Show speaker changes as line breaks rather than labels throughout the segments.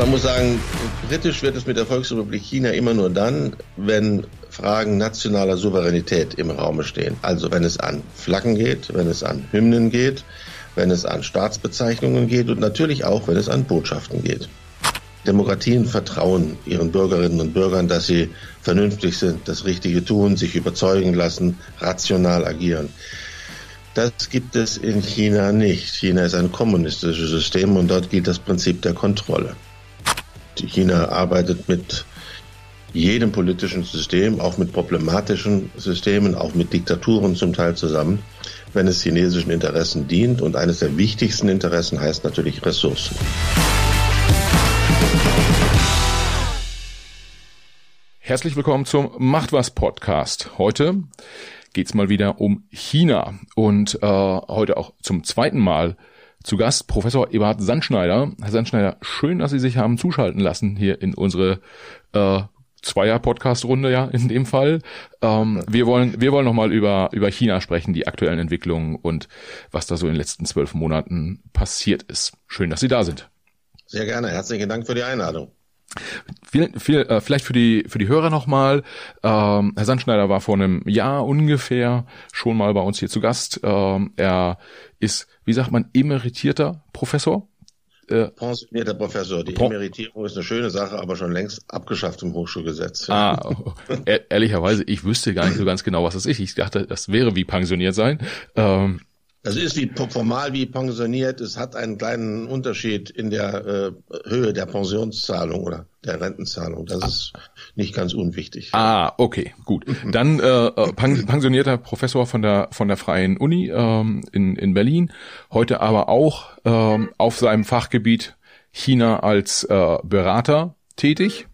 Man muss sagen, kritisch wird es mit der Volksrepublik China immer nur dann, wenn Fragen nationaler Souveränität im Raume stehen. Also wenn es an Flaggen geht, wenn es an Hymnen geht, wenn es an Staatsbezeichnungen geht und natürlich auch, wenn es an Botschaften geht. Demokratien vertrauen ihren Bürgerinnen und Bürgern, dass sie vernünftig sind, das Richtige tun, sich überzeugen lassen, rational agieren. Das gibt es in China nicht. China ist ein kommunistisches System und dort gilt das Prinzip der Kontrolle. China arbeitet mit jedem politischen System, auch mit problematischen Systemen, auch mit Diktaturen zum Teil zusammen, wenn es chinesischen Interessen dient. Und eines der wichtigsten Interessen heißt natürlich Ressourcen.
Herzlich willkommen zum Macht was Podcast. Heute geht's mal wieder um China und äh, heute auch zum zweiten Mal zu Gast Professor Eberhard Sandschneider. Herr Sandschneider, schön, dass Sie sich haben zuschalten lassen hier in unsere äh, Zweier-Podcast-Runde ja in dem Fall. Ähm, wir wollen wir wollen noch mal über über China sprechen, die aktuellen Entwicklungen und was da so in den letzten zwölf Monaten passiert ist. Schön, dass Sie da sind.
Sehr gerne. Herzlichen Dank für die Einladung.
Viel, viel, äh, vielleicht für die für die Hörer nochmal. Ähm, Herr Sandschneider war vor einem Jahr ungefähr schon mal bei uns hier zu Gast. Ähm, er ist, wie sagt man, emeritierter Professor.
Äh, Pensionierter Professor. Die Emeritierung ist eine schöne Sache, aber schon längst abgeschafft im Hochschulgesetz.
Ah, ehrlicherweise, ich wüsste gar nicht so ganz genau, was das ist. Ich dachte, das wäre wie pensioniert sein. Ähm,
das ist wie formal wie pensioniert. Es hat einen kleinen Unterschied in der äh, Höhe der Pensionszahlung oder der Rentenzahlung. Das ist nicht ganz unwichtig.
Ah, okay, gut. Dann äh, äh pensionierter Professor von der von der Freien Uni ähm, in in Berlin. Heute aber auch ähm, auf seinem Fachgebiet China als äh, Berater tätig.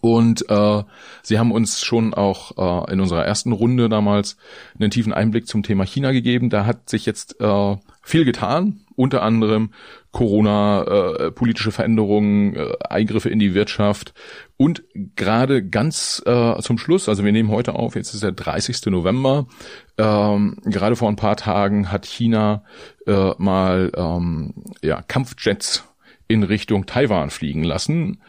Und äh, Sie haben uns schon auch äh, in unserer ersten Runde damals einen tiefen Einblick zum Thema China gegeben. Da hat sich jetzt äh, viel getan, unter anderem Corona, äh, politische Veränderungen, äh, Eingriffe in die Wirtschaft und gerade ganz äh, zum Schluss, also wir nehmen heute auf, jetzt ist der 30. November, ähm, gerade vor ein paar Tagen hat China äh, mal ähm, ja, Kampfjets in Richtung Taiwan fliegen lassen.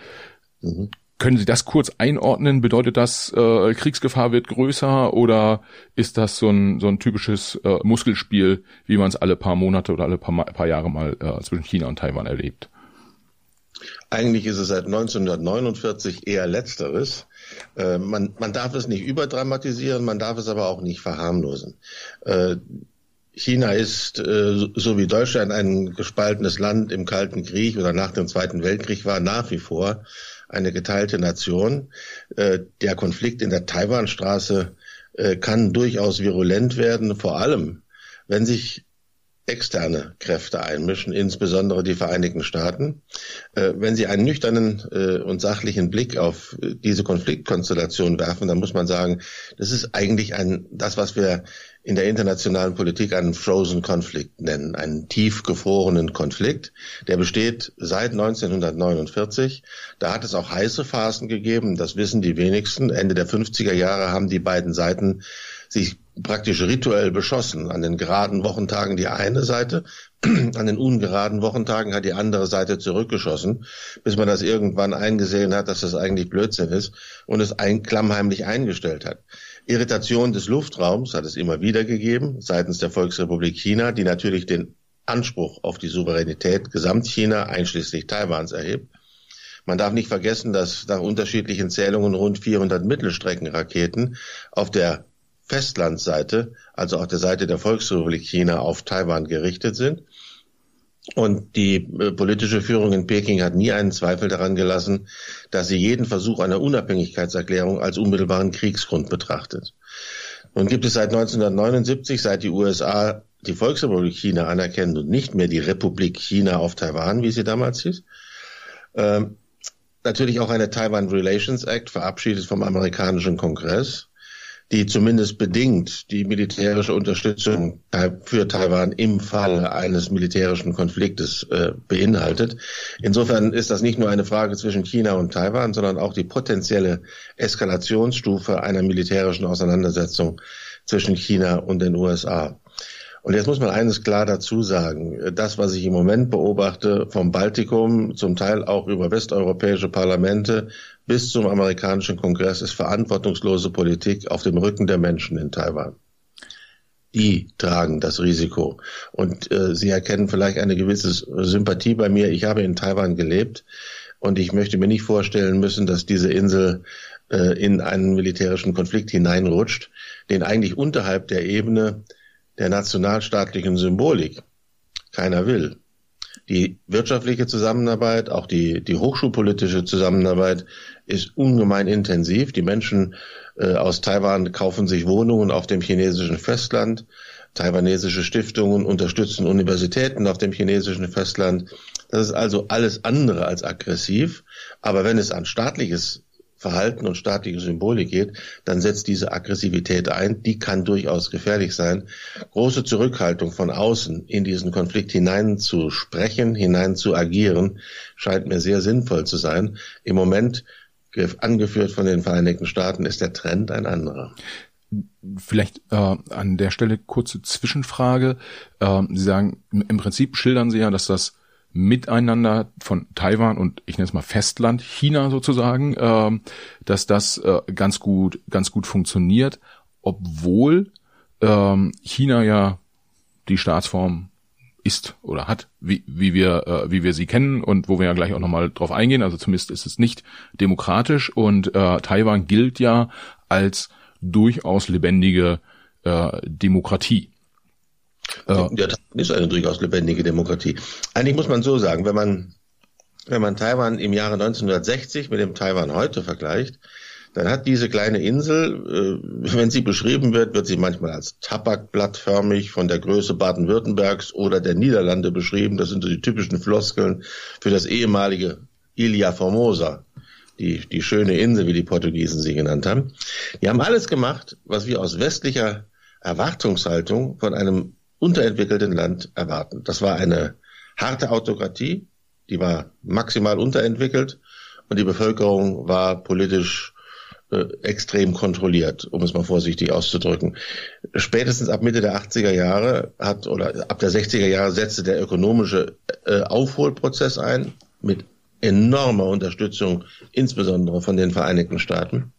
Mhm. Können Sie das kurz einordnen? Bedeutet das, äh, Kriegsgefahr wird größer oder ist das so ein, so ein typisches äh, Muskelspiel, wie man es alle paar Monate oder alle paar, paar Jahre mal äh, zwischen China und Taiwan erlebt?
Eigentlich ist es seit 1949 eher letzteres. Äh, man, man darf es nicht überdramatisieren, man darf es aber auch nicht verharmlosen. Äh, China ist, äh, so wie Deutschland, ein gespaltenes Land im Kalten Krieg oder nach dem Zweiten Weltkrieg war, nach wie vor eine geteilte Nation. Äh, der Konflikt in der Taiwanstraße äh, kann durchaus virulent werden, vor allem wenn sich externe Kräfte einmischen, insbesondere die Vereinigten Staaten. Äh, wenn Sie einen nüchternen und sachlichen Blick auf diese Konfliktkonstellation werfen, dann muss man sagen, das ist eigentlich ein, das, was wir in der internationalen Politik einen Frozen Konflikt nennen, einen tiefgefrorenen Konflikt. Der besteht seit 1949. Da hat es auch heiße Phasen gegeben, das wissen die wenigsten. Ende der 50er Jahre haben die beiden Seiten sich praktisch rituell beschossen. An den geraden Wochentagen die eine Seite, an den ungeraden Wochentagen hat die andere Seite zurückgeschossen, bis man das irgendwann eingesehen hat, dass das eigentlich Blödsinn ist und es ein, klammheimlich eingestellt hat. Irritation des Luftraums hat es immer wieder gegeben seitens der Volksrepublik China, die natürlich den Anspruch auf die Souveränität Gesamtchina einschließlich Taiwans erhebt. Man darf nicht vergessen, dass nach unterschiedlichen Zählungen rund 400 Mittelstreckenraketen auf der Festlandseite, also auf der Seite der Volksrepublik China auf Taiwan gerichtet sind. Und die äh, politische Führung in Peking hat nie einen Zweifel daran gelassen, dass sie jeden Versuch einer Unabhängigkeitserklärung als unmittelbaren Kriegsgrund betrachtet. Nun gibt es seit 1979, seit die USA die Volksrepublik China anerkennen und nicht mehr die Republik China auf Taiwan, wie sie damals hieß, äh, natürlich auch eine Taiwan Relations Act verabschiedet vom amerikanischen Kongress die zumindest bedingt die militärische Unterstützung für Taiwan im Fall eines militärischen Konfliktes äh, beinhaltet. Insofern ist das nicht nur eine Frage zwischen China und Taiwan, sondern auch die potenzielle Eskalationsstufe einer militärischen Auseinandersetzung zwischen China und den USA. Und jetzt muss man eines klar dazu sagen. Das, was ich im Moment beobachte, vom Baltikum, zum Teil auch über westeuropäische Parlamente bis zum amerikanischen Kongress, ist verantwortungslose Politik auf dem Rücken der Menschen in Taiwan. Die tragen das Risiko. Und äh, Sie erkennen vielleicht eine gewisse Sympathie bei mir. Ich habe in Taiwan gelebt und ich möchte mir nicht vorstellen müssen, dass diese Insel äh, in einen militärischen Konflikt hineinrutscht, den eigentlich unterhalb der Ebene der nationalstaatlichen Symbolik keiner will. Die wirtschaftliche Zusammenarbeit, auch die, die hochschulpolitische Zusammenarbeit ist ungemein intensiv. Die Menschen äh, aus Taiwan kaufen sich Wohnungen auf dem chinesischen Festland. Taiwanesische Stiftungen unterstützen Universitäten auf dem chinesischen Festland. Das ist also alles andere als aggressiv. Aber wenn es an staatliches Verhalten und staatliche Symbolik geht, dann setzt diese Aggressivität ein. Die kann durchaus gefährlich sein. Große Zurückhaltung von außen in diesen Konflikt hinein zu sprechen, hinein zu agieren, scheint mir sehr sinnvoll zu sein. Im Moment, angeführt von den Vereinigten Staaten, ist der Trend ein anderer.
Vielleicht äh, an der Stelle kurze Zwischenfrage. Äh, Sie sagen, im Prinzip schildern Sie ja, dass das Miteinander von Taiwan und ich nenne es mal Festland China sozusagen, äh, dass das äh, ganz gut ganz gut funktioniert, obwohl äh, China ja die Staatsform ist oder hat, wie, wie wir äh, wie wir sie kennen und wo wir ja gleich auch nochmal drauf eingehen. Also zumindest ist es nicht demokratisch und äh, Taiwan gilt ja als durchaus lebendige äh, Demokratie.
Ja, das ist eine durchaus lebendige Demokratie. Eigentlich muss man so sagen, wenn man, wenn man Taiwan im Jahre 1960 mit dem Taiwan heute vergleicht, dann hat diese kleine Insel, äh, wenn sie beschrieben wird, wird sie manchmal als tabakblattförmig von der Größe Baden-Württembergs oder der Niederlande beschrieben. Das sind so die typischen Floskeln für das ehemalige Ilha Formosa, die, die schöne Insel, wie die Portugiesen sie genannt haben. Die haben alles gemacht, was wir aus westlicher Erwartungshaltung von einem unterentwickelten Land erwarten. Das war eine harte Autokratie, die war maximal unterentwickelt und die Bevölkerung war politisch äh, extrem kontrolliert, um es mal vorsichtig auszudrücken. Spätestens ab Mitte der 80er Jahre hat oder ab der 60er Jahre setzte der ökonomische äh, Aufholprozess ein mit enormer Unterstützung, insbesondere von den Vereinigten Staaten.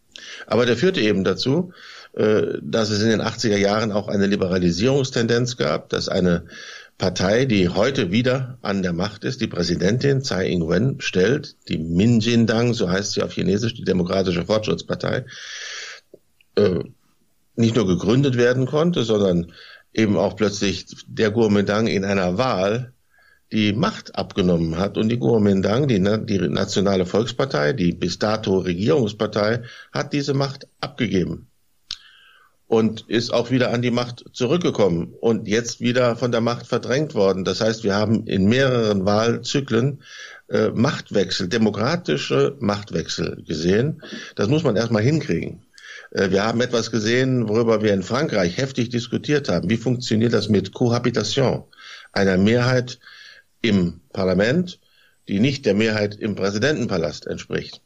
Aber der führte eben dazu, dass es in den 80er Jahren auch eine Liberalisierungstendenz gab, dass eine Partei, die heute wieder an der Macht ist, die Präsidentin Tsai Ing-wen stellt, die Minjindang, so heißt sie auf Chinesisch, die Demokratische Fortschrittspartei, äh, nicht nur gegründet werden konnte, sondern eben auch plötzlich der Kuomintang in einer Wahl die Macht abgenommen hat. Und die Kuomintang, die, die Nationale Volkspartei, die bis dato Regierungspartei, hat diese Macht abgegeben und ist auch wieder an die Macht zurückgekommen und jetzt wieder von der Macht verdrängt worden. Das heißt, wir haben in mehreren Wahlzyklen äh, Machtwechsel, demokratische Machtwechsel gesehen. Das muss man erstmal hinkriegen. Äh, wir haben etwas gesehen, worüber wir in Frankreich heftig diskutiert haben. Wie funktioniert das mit Cohabitation? Einer Mehrheit im Parlament, die nicht der Mehrheit im Präsidentenpalast entspricht.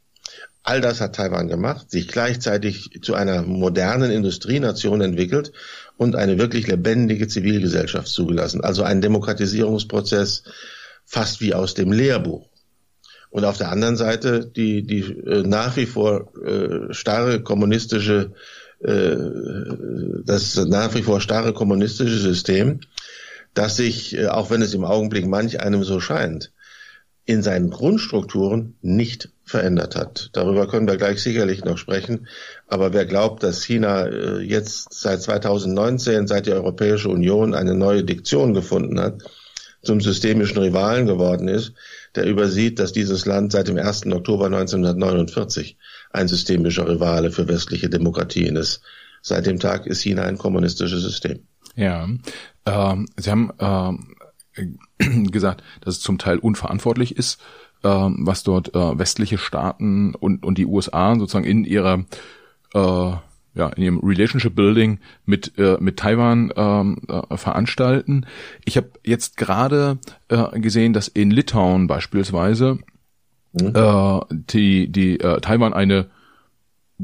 All das hat Taiwan gemacht, sich gleichzeitig zu einer modernen Industrienation entwickelt und eine wirklich lebendige Zivilgesellschaft zugelassen. Also ein Demokratisierungsprozess fast wie aus dem Lehrbuch. Und auf der anderen Seite die, die äh, nach wie vor äh, starre kommunistische, äh, das nach wie vor starre kommunistische System, das sich, äh, auch wenn es im Augenblick manch einem so scheint, in seinen Grundstrukturen nicht verändert hat. Darüber können wir gleich sicherlich noch sprechen. Aber wer glaubt, dass China äh, jetzt seit 2019, seit die Europäische Union eine neue Diktion gefunden hat, zum systemischen Rivalen geworden ist, der übersieht, dass dieses Land seit dem 1. Oktober 1949 ein systemischer Rivale für westliche Demokratien ist. Seit dem Tag ist China ein kommunistisches System.
Ja, ähm, Sie haben ähm, gesagt, dass es zum Teil unverantwortlich ist, was dort äh, westliche Staaten und, und die USA sozusagen in ihrer äh, ja, in ihrem Relationship Building mit, äh, mit Taiwan ähm, äh, veranstalten. Ich habe jetzt gerade äh, gesehen, dass in Litauen beispielsweise mhm. äh, die, die äh, Taiwan eine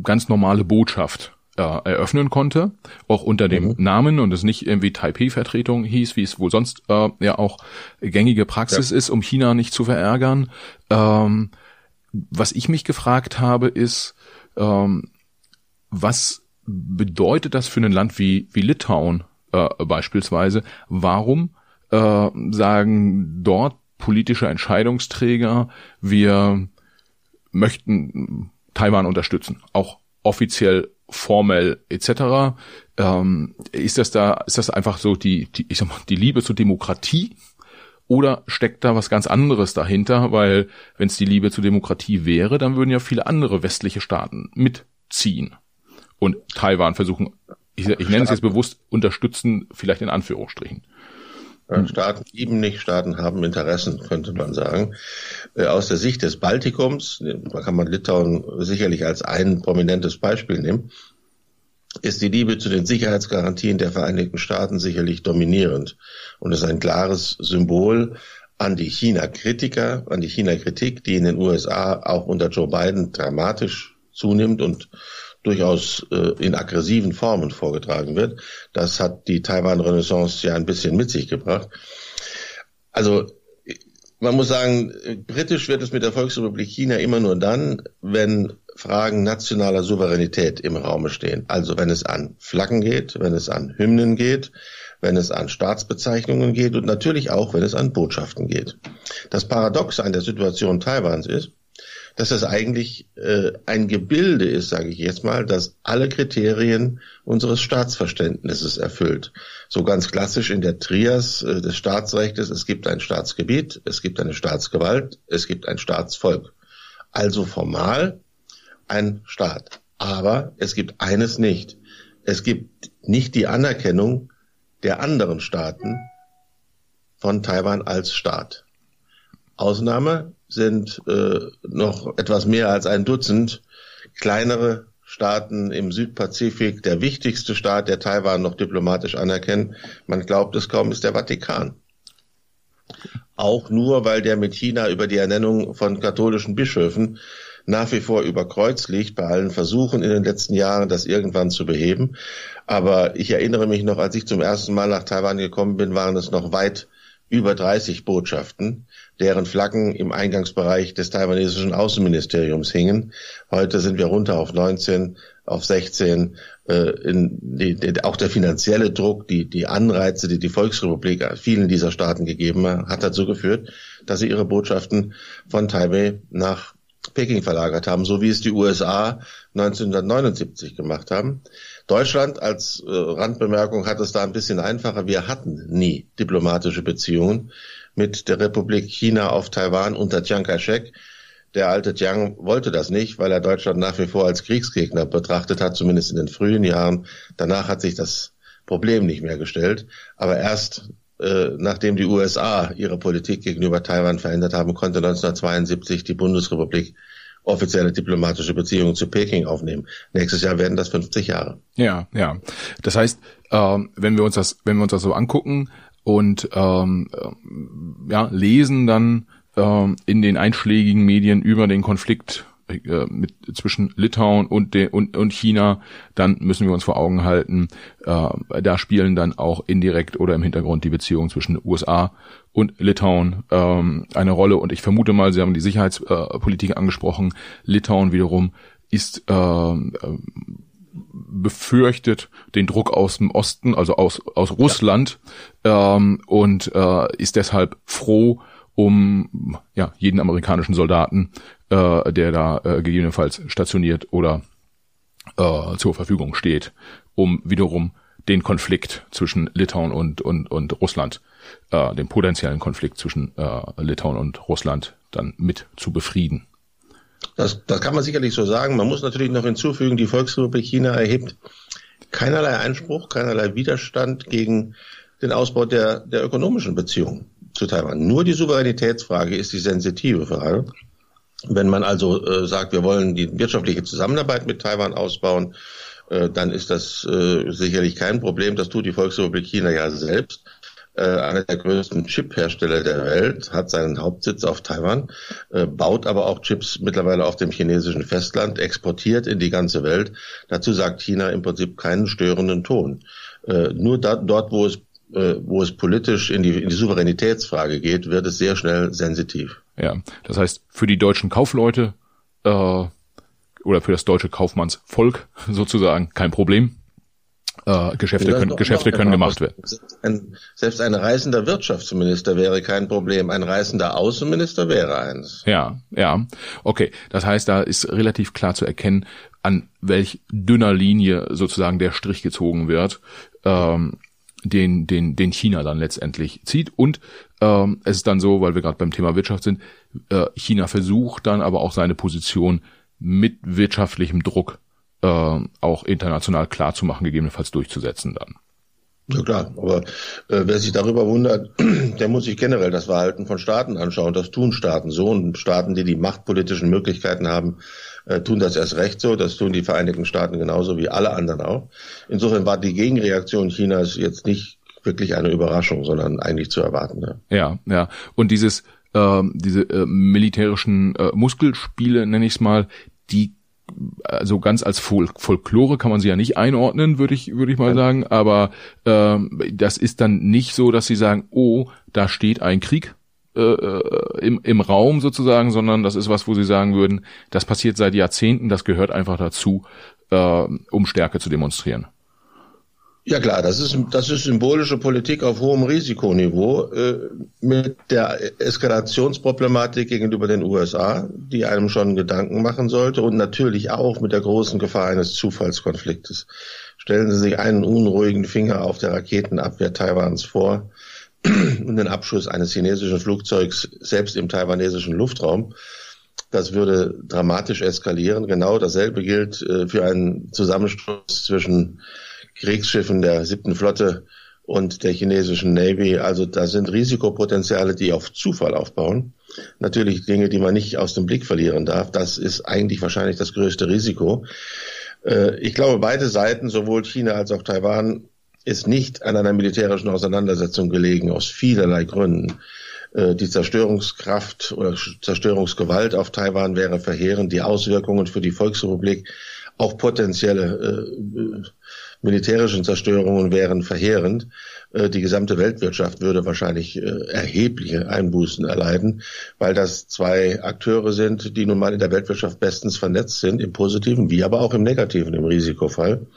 ganz normale Botschaft äh, eröffnen konnte, auch unter dem mhm. Namen und es nicht irgendwie Taipei-Vertretung hieß, wie es wohl sonst äh, ja auch gängige Praxis ja. ist, um China nicht zu verärgern. Ähm, was ich mich gefragt habe, ist, ähm, was bedeutet das für ein Land wie, wie Litauen äh, beispielsweise? Warum äh, sagen dort politische Entscheidungsträger, wir möchten Taiwan unterstützen, auch offiziell, formell etc. Ähm, ist das da, ist das einfach so die, die, ich sag mal, die Liebe zur Demokratie? Oder steckt da was ganz anderes dahinter? Weil wenn es die Liebe zur Demokratie wäre, dann würden ja viele andere westliche Staaten mitziehen und Taiwan versuchen, ich, ich nenne es jetzt bewusst, unterstützen, vielleicht in Anführungsstrichen.
Staaten lieben nicht, Staaten haben Interessen, könnte man sagen. Äh, aus der Sicht des Baltikums, da kann man Litauen sicherlich als ein prominentes Beispiel nehmen, ist die Liebe zu den Sicherheitsgarantien der Vereinigten Staaten sicherlich dominierend und ist ein klares Symbol an die China-Kritiker, an die China-Kritik, die in den USA auch unter Joe Biden dramatisch zunimmt und durchaus äh, in aggressiven Formen vorgetragen wird. Das hat die Taiwan-Renaissance ja ein bisschen mit sich gebracht. Also man muss sagen, britisch wird es mit der Volksrepublik China immer nur dann, wenn Fragen nationaler Souveränität im Raume stehen. Also wenn es an Flaggen geht, wenn es an Hymnen geht, wenn es an Staatsbezeichnungen geht und natürlich auch, wenn es an Botschaften geht. Das Paradox an der Situation Taiwans ist, dass das eigentlich äh, ein Gebilde ist, sage ich jetzt mal, das alle Kriterien unseres Staatsverständnisses erfüllt. So ganz klassisch in der Trias äh, des Staatsrechts, es gibt ein Staatsgebiet, es gibt eine Staatsgewalt, es gibt ein Staatsvolk. Also formal ein Staat. Aber es gibt eines nicht. Es gibt nicht die Anerkennung der anderen Staaten von Taiwan als Staat. Ausnahme sind äh, noch etwas mehr als ein Dutzend kleinere Staaten im Südpazifik. Der wichtigste Staat, der Taiwan noch diplomatisch anerkennt, man glaubt es kaum, ist der Vatikan. Auch nur, weil der mit China über die Ernennung von katholischen Bischöfen nach wie vor über Kreuz liegt, bei allen Versuchen in den letzten Jahren, das irgendwann zu beheben. Aber ich erinnere mich noch, als ich zum ersten Mal nach Taiwan gekommen bin, waren es noch weit über 30 Botschaften deren Flaggen im Eingangsbereich des taiwanesischen Außenministeriums hingen. Heute sind wir runter auf 19, auf 16. Äh, in die, auch der finanzielle Druck, die, die Anreize, die die Volksrepublik vielen dieser Staaten gegeben hat, hat dazu geführt, dass sie ihre Botschaften von Taipei nach Peking verlagert haben, so wie es die USA 1979 gemacht haben. Deutschland als äh, Randbemerkung hat es da ein bisschen einfacher. Wir hatten nie diplomatische Beziehungen mit der Republik China auf Taiwan unter Chiang Kai-shek. Der alte Chiang wollte das nicht, weil er Deutschland nach wie vor als Kriegsgegner betrachtet hat, zumindest in den frühen Jahren. Danach hat sich das Problem nicht mehr gestellt. Aber erst äh, nachdem die USA ihre Politik gegenüber Taiwan verändert haben, konnte 1972 die Bundesrepublik offizielle diplomatische Beziehungen zu Peking aufnehmen. Nächstes Jahr werden das 50 Jahre.
Ja, ja. Das heißt, äh, wenn wir uns das, wenn wir uns das so angucken, und ähm, äh, ja, lesen dann ähm, in den einschlägigen Medien über den Konflikt äh, mit, zwischen Litauen und, de, und, und China, dann müssen wir uns vor Augen halten, äh, da spielen dann auch indirekt oder im Hintergrund die Beziehungen zwischen USA und Litauen ähm, eine Rolle. Und ich vermute mal, Sie haben die Sicherheitspolitik angesprochen. Litauen wiederum ist äh, befürchtet den Druck aus dem Osten, also aus, aus Russland, ja. ähm, und äh, ist deshalb froh um ja, jeden amerikanischen Soldaten, äh, der da äh, gegebenenfalls stationiert oder äh, zur Verfügung steht, um wiederum den Konflikt zwischen Litauen und, und, und Russland, äh, den potenziellen Konflikt zwischen äh, Litauen und Russland dann mit zu befrieden.
Das, das kann man sicherlich so sagen. Man muss natürlich noch hinzufügen, die Volksrepublik China erhebt keinerlei Einspruch, keinerlei Widerstand gegen den Ausbau der, der ökonomischen Beziehungen zu Taiwan. Nur die Souveränitätsfrage ist die sensitive Frage. Wenn man also äh, sagt, wir wollen die wirtschaftliche Zusammenarbeit mit Taiwan ausbauen, äh, dann ist das äh, sicherlich kein Problem. Das tut die Volksrepublik China ja selbst. Äh, einer der größten Chip-Hersteller der Welt, hat seinen Hauptsitz auf Taiwan, äh, baut aber auch Chips mittlerweile auf dem chinesischen Festland, exportiert in die ganze Welt. Dazu sagt China im Prinzip keinen störenden Ton. Äh, nur da, dort, wo es, wo es politisch in die, in die Souveränitätsfrage geht, wird es sehr schnell sensitiv.
Ja, das heißt, für die deutschen Kaufleute äh, oder für das deutsche Kaufmannsvolk sozusagen kein Problem. Äh, Geschäfte können, Geschäfte können gemacht werden.
Ein, selbst ein reisender Wirtschaftsminister wäre kein Problem. Ein reisender Außenminister wäre eins.
Ja, ja. Okay. Das heißt, da ist relativ klar zu erkennen, an welch dünner Linie sozusagen der Strich gezogen wird, ähm, den, den, den China dann letztendlich zieht. Und ähm, es ist dann so, weil wir gerade beim Thema Wirtschaft sind, äh, China versucht dann aber auch seine Position mit wirtschaftlichem Druck äh, auch international klar zu machen, gegebenenfalls durchzusetzen dann.
Ja klar, aber äh, wer sich darüber wundert, der muss sich generell das Verhalten von Staaten anschauen. Das tun Staaten so und Staaten, die die machtpolitischen Möglichkeiten haben, äh, tun das erst recht so. Das tun die Vereinigten Staaten genauso wie alle anderen auch. Insofern war die Gegenreaktion Chinas jetzt nicht wirklich eine Überraschung, sondern eigentlich zu erwarten.
Ja, ja. ja. Und dieses äh, diese äh, militärischen äh, Muskelspiele, nenne ich es mal, die also ganz als Fol Folklore kann man sie ja nicht einordnen, würde ich würde ich mal ja. sagen, aber ähm, das ist dann nicht so, dass sie sagen, oh, da steht ein Krieg äh, äh, im, im Raum sozusagen, sondern das ist was, wo sie sagen würden, das passiert seit Jahrzehnten, das gehört einfach dazu, äh, um Stärke zu demonstrieren.
Ja klar, das ist, das ist symbolische Politik auf hohem Risikoniveau äh, mit der Eskalationsproblematik gegenüber den USA, die einem schon Gedanken machen sollte und natürlich auch mit der großen Gefahr eines Zufallskonfliktes. Stellen Sie sich einen unruhigen Finger auf der Raketenabwehr Taiwans vor und den Abschuss eines chinesischen Flugzeugs selbst im taiwanesischen Luftraum. Das würde dramatisch eskalieren. Genau dasselbe gilt äh, für einen Zusammenstoß zwischen Kriegsschiffen der siebten Flotte und der chinesischen Navy. Also da sind Risikopotenziale, die auf Zufall aufbauen. Natürlich Dinge, die man nicht aus dem Blick verlieren darf. Das ist eigentlich wahrscheinlich das größte Risiko. Äh, ich glaube, beide Seiten, sowohl China als auch Taiwan, ist nicht an einer militärischen Auseinandersetzung gelegen, aus vielerlei Gründen. Äh, die Zerstörungskraft oder Zerstörungsgewalt auf Taiwan wäre verheerend. Die Auswirkungen für die Volksrepublik, auch potenzielle äh, militärischen Zerstörungen wären verheerend. Äh, die gesamte Weltwirtschaft würde wahrscheinlich äh, erhebliche Einbußen erleiden, weil das zwei Akteure sind, die nun mal in der Weltwirtschaft bestens vernetzt sind, im positiven wie aber auch im negativen, im Risikofall.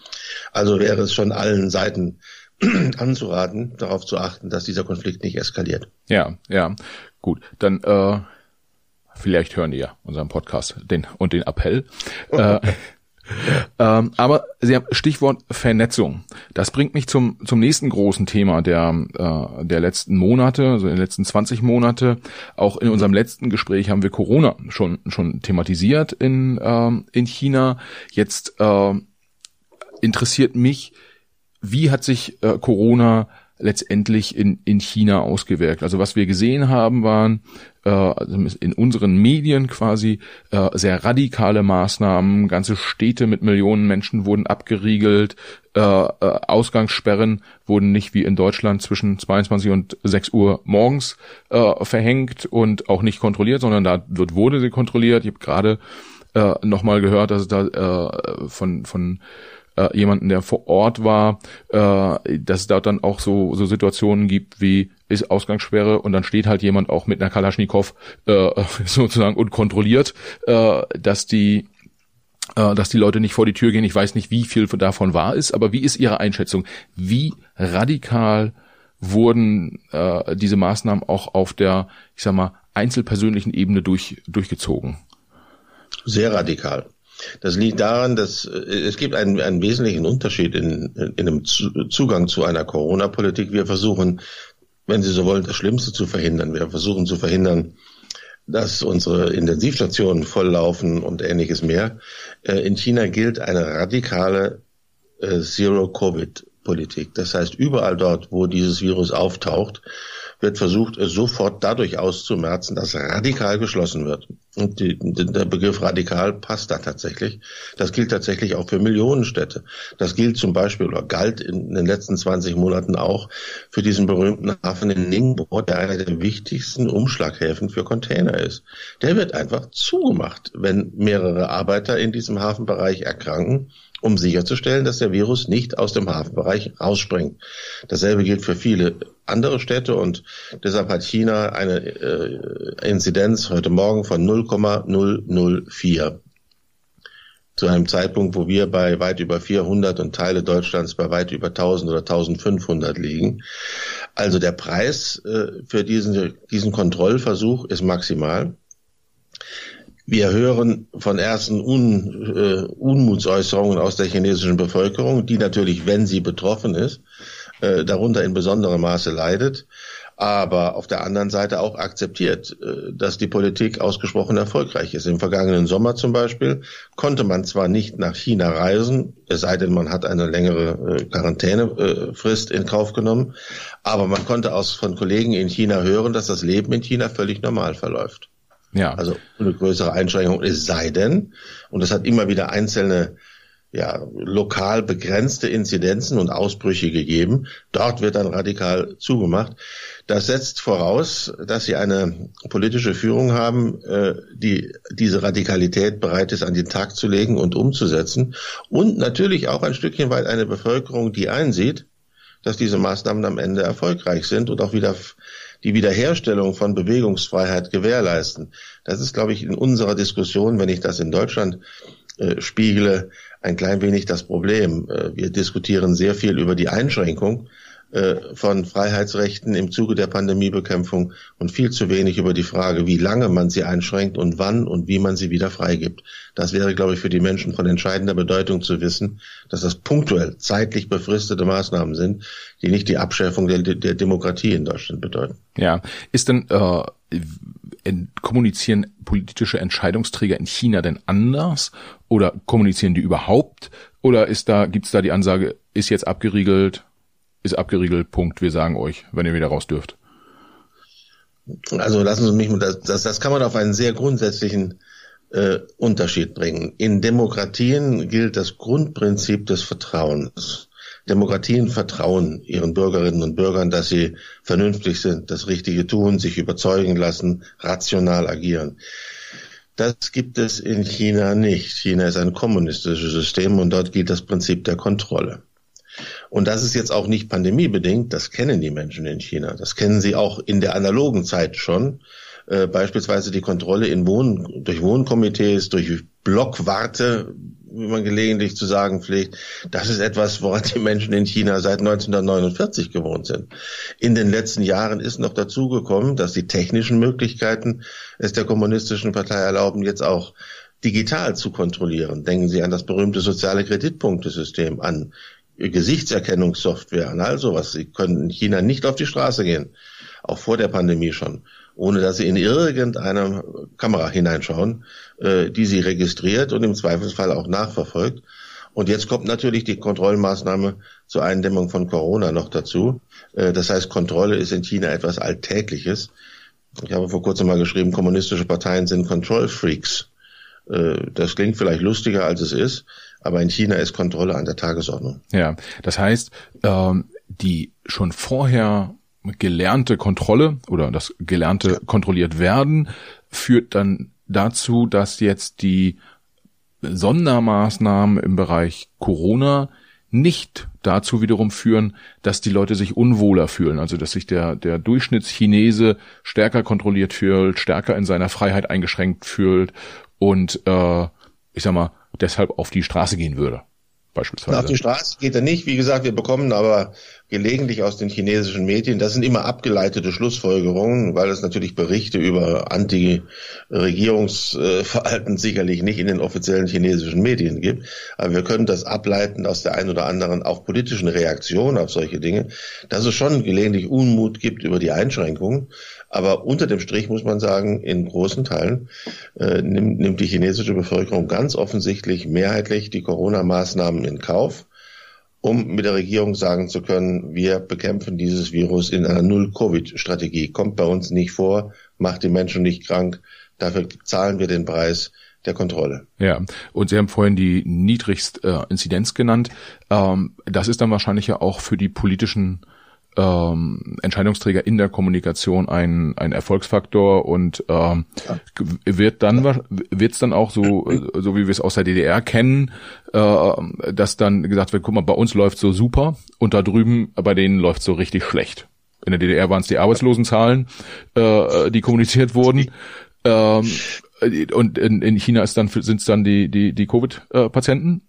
Also wäre es schon allen Seiten anzuraten, darauf zu achten, dass dieser Konflikt nicht eskaliert.
Ja, ja, gut. Dann äh, vielleicht hören ihr unseren Podcast den und den Appell. äh, ähm, aber Sie haben Stichwort Vernetzung. Das bringt mich zum, zum nächsten großen Thema der, äh, der letzten Monate, also in den letzten 20 Monate. Auch in unserem letzten Gespräch haben wir Corona schon, schon thematisiert in, ähm, in China. Jetzt äh, interessiert mich, wie hat sich äh, Corona letztendlich in, in China ausgewirkt. Also was wir gesehen haben, waren in unseren Medien quasi äh, sehr radikale Maßnahmen. Ganze Städte mit Millionen Menschen wurden abgeriegelt. Äh, äh, Ausgangssperren wurden nicht wie in Deutschland zwischen 22 und 6 Uhr morgens äh, verhängt und auch nicht kontrolliert, sondern da wird, wurde sie kontrolliert. Ich habe gerade äh, nochmal gehört, dass es da äh, von, von äh, jemanden, der vor Ort war, äh, dass es da dann auch so, so Situationen gibt wie ist Ausgangssperre und dann steht halt jemand auch mit einer Kalaschnikow äh, sozusagen und kontrolliert, äh, dass die äh, dass die Leute nicht vor die Tür gehen. Ich weiß nicht, wie viel davon wahr ist, aber wie ist Ihre Einschätzung? Wie radikal wurden äh, diese Maßnahmen auch auf der, ich sag mal, einzelpersönlichen Ebene durch, durchgezogen?
Sehr radikal. Das liegt daran, dass äh, es gibt einen, einen wesentlichen Unterschied in, in dem Zugang zu einer Corona-Politik. Wir versuchen, wenn Sie so wollen, das Schlimmste zu verhindern. Wir versuchen zu verhindern, dass unsere Intensivstationen volllaufen und ähnliches mehr. Äh, in China gilt eine radikale äh, Zero-Covid-Politik. Das heißt, überall dort, wo dieses Virus auftaucht, wird versucht, es sofort dadurch auszumerzen, dass radikal geschlossen wird. Und die, der Begriff radikal passt da tatsächlich. Das gilt tatsächlich auch für Millionenstädte. Das gilt zum Beispiel oder galt in den letzten 20 Monaten auch für diesen berühmten Hafen in Ningbo, der einer der wichtigsten Umschlaghäfen für Container ist. Der wird einfach zugemacht, wenn mehrere Arbeiter in diesem Hafenbereich erkranken um sicherzustellen, dass der Virus nicht aus dem Hafenbereich rausspringt. Dasselbe gilt für viele andere Städte und deshalb hat China eine äh, Inzidenz heute Morgen von 0,004 zu einem Zeitpunkt, wo wir bei weit über 400 und Teile Deutschlands bei weit über 1000 oder 1500 liegen. Also der Preis äh, für diesen, diesen Kontrollversuch ist maximal. Wir hören von ersten Un, äh, Unmutsäußerungen aus der chinesischen Bevölkerung, die natürlich, wenn sie betroffen ist, äh, darunter in besonderem Maße leidet, aber auf der anderen Seite auch akzeptiert, äh, dass die Politik ausgesprochen erfolgreich ist. Im vergangenen Sommer zum Beispiel konnte man zwar nicht nach China reisen, es sei denn, man hat eine längere äh, Quarantänefrist in Kauf genommen, aber man konnte aus von Kollegen in China hören, dass das Leben in China völlig normal verläuft. Ja. Also eine größere Einschränkung, es sei denn, und das hat immer wieder einzelne ja, lokal begrenzte Inzidenzen und Ausbrüche gegeben. Dort wird dann radikal zugemacht. Das setzt voraus, dass sie eine politische Führung haben, äh, die diese Radikalität bereit ist, an den Tag zu legen und umzusetzen. Und natürlich auch ein Stückchen weit eine Bevölkerung, die einsieht, dass diese Maßnahmen am Ende erfolgreich sind und auch wieder die Wiederherstellung von Bewegungsfreiheit gewährleisten. Das ist, glaube ich, in unserer Diskussion, wenn ich das in Deutschland äh, spiegle, ein klein wenig das Problem. Äh, wir diskutieren sehr viel über die Einschränkung von Freiheitsrechten im Zuge der Pandemiebekämpfung und viel zu wenig über die Frage, wie lange man sie einschränkt und wann und wie man sie wieder freigibt. Das wäre, glaube ich, für die Menschen von entscheidender Bedeutung zu wissen, dass das punktuell zeitlich befristete Maßnahmen sind, die nicht die Abschärfung der, der Demokratie in Deutschland bedeuten.
Ja, ist denn äh, kommunizieren politische Entscheidungsträger in China denn anders oder kommunizieren die überhaupt? Oder ist da, gibt's da die Ansage, ist jetzt abgeriegelt, ist abgeriegelt, Punkt. Wir sagen euch, wenn ihr wieder raus dürft.
Also lassen Sie mich, das, das, das kann man auf einen sehr grundsätzlichen äh, Unterschied bringen. In Demokratien gilt das Grundprinzip des Vertrauens. Demokratien vertrauen ihren Bürgerinnen und Bürgern, dass sie vernünftig sind, das Richtige tun, sich überzeugen lassen, rational agieren. Das gibt es in China nicht. China ist ein kommunistisches System und dort gilt das Prinzip der Kontrolle. Und das ist jetzt auch nicht pandemiebedingt, das kennen die Menschen in China. Das kennen sie auch in der analogen Zeit schon. Äh, beispielsweise die Kontrolle in Wohn durch Wohnkomitees, durch Blockwarte, wie man gelegentlich zu sagen pflegt, das ist etwas, woran die Menschen in China seit 1949 gewohnt sind. In den letzten Jahren ist noch dazugekommen, dass die technischen Möglichkeiten es der kommunistischen Partei erlauben, jetzt auch digital zu kontrollieren. Denken Sie an das berühmte soziale Kreditpunktesystem, an Gesichtserkennungssoftware, an all sowas. Sie können in China nicht auf die Straße gehen, auch vor der Pandemie schon, ohne dass sie in irgendeine Kamera hineinschauen, äh, die sie registriert und im Zweifelsfall auch nachverfolgt. Und jetzt kommt natürlich die Kontrollmaßnahme zur Eindämmung von Corona noch dazu. Äh, das heißt, Kontrolle ist in China etwas Alltägliches. Ich habe vor kurzem mal geschrieben, kommunistische Parteien sind Control Freaks. Äh, das klingt vielleicht lustiger, als es ist. Aber in China ist Kontrolle an der Tagesordnung.
Ja, das heißt, ähm, die schon vorher gelernte Kontrolle oder das gelernte ja. kontrolliert werden führt dann dazu, dass jetzt die Sondermaßnahmen im Bereich Corona nicht dazu wiederum führen, dass die Leute sich unwohler fühlen, also dass sich der, der Durchschnittschinese stärker kontrolliert fühlt, stärker in seiner Freiheit eingeschränkt fühlt und äh, ich sag mal, deshalb auf die Straße gehen würde. Beispielsweise.
Auf die Straße geht er nicht. Wie gesagt, wir bekommen aber gelegentlich aus den chinesischen Medien, das sind immer abgeleitete Schlussfolgerungen, weil es natürlich Berichte über Anti-Regierungsverhalten sicherlich nicht in den offiziellen chinesischen Medien gibt. Aber wir können das ableiten aus der ein oder anderen auch politischen Reaktion auf solche Dinge, dass es schon gelegentlich Unmut gibt über die Einschränkungen. Aber unter dem Strich muss man sagen, in großen Teilen äh, nimmt, nimmt die chinesische Bevölkerung ganz offensichtlich mehrheitlich die Corona-Maßnahmen in Kauf um mit der Regierung sagen zu können, wir bekämpfen dieses Virus in einer Null-Covid-Strategie. Kommt bei uns nicht vor, macht die Menschen nicht krank, dafür zahlen wir den Preis der Kontrolle.
Ja, und Sie haben vorhin die niedrigst äh, Inzidenz genannt. Ähm, das ist dann wahrscheinlich ja auch für die politischen ähm, Entscheidungsträger in der Kommunikation ein, ein Erfolgsfaktor und ähm, wird dann wird es dann auch so so wie wir es aus der DDR kennen, äh, dass dann gesagt wird, guck mal, bei uns läuft so super und da drüben bei denen läuft so richtig schlecht. In der DDR waren es die Arbeitslosenzahlen, äh, die kommuniziert wurden. Ähm, und in, in China ist dann sind es dann die die die Covid-Patienten.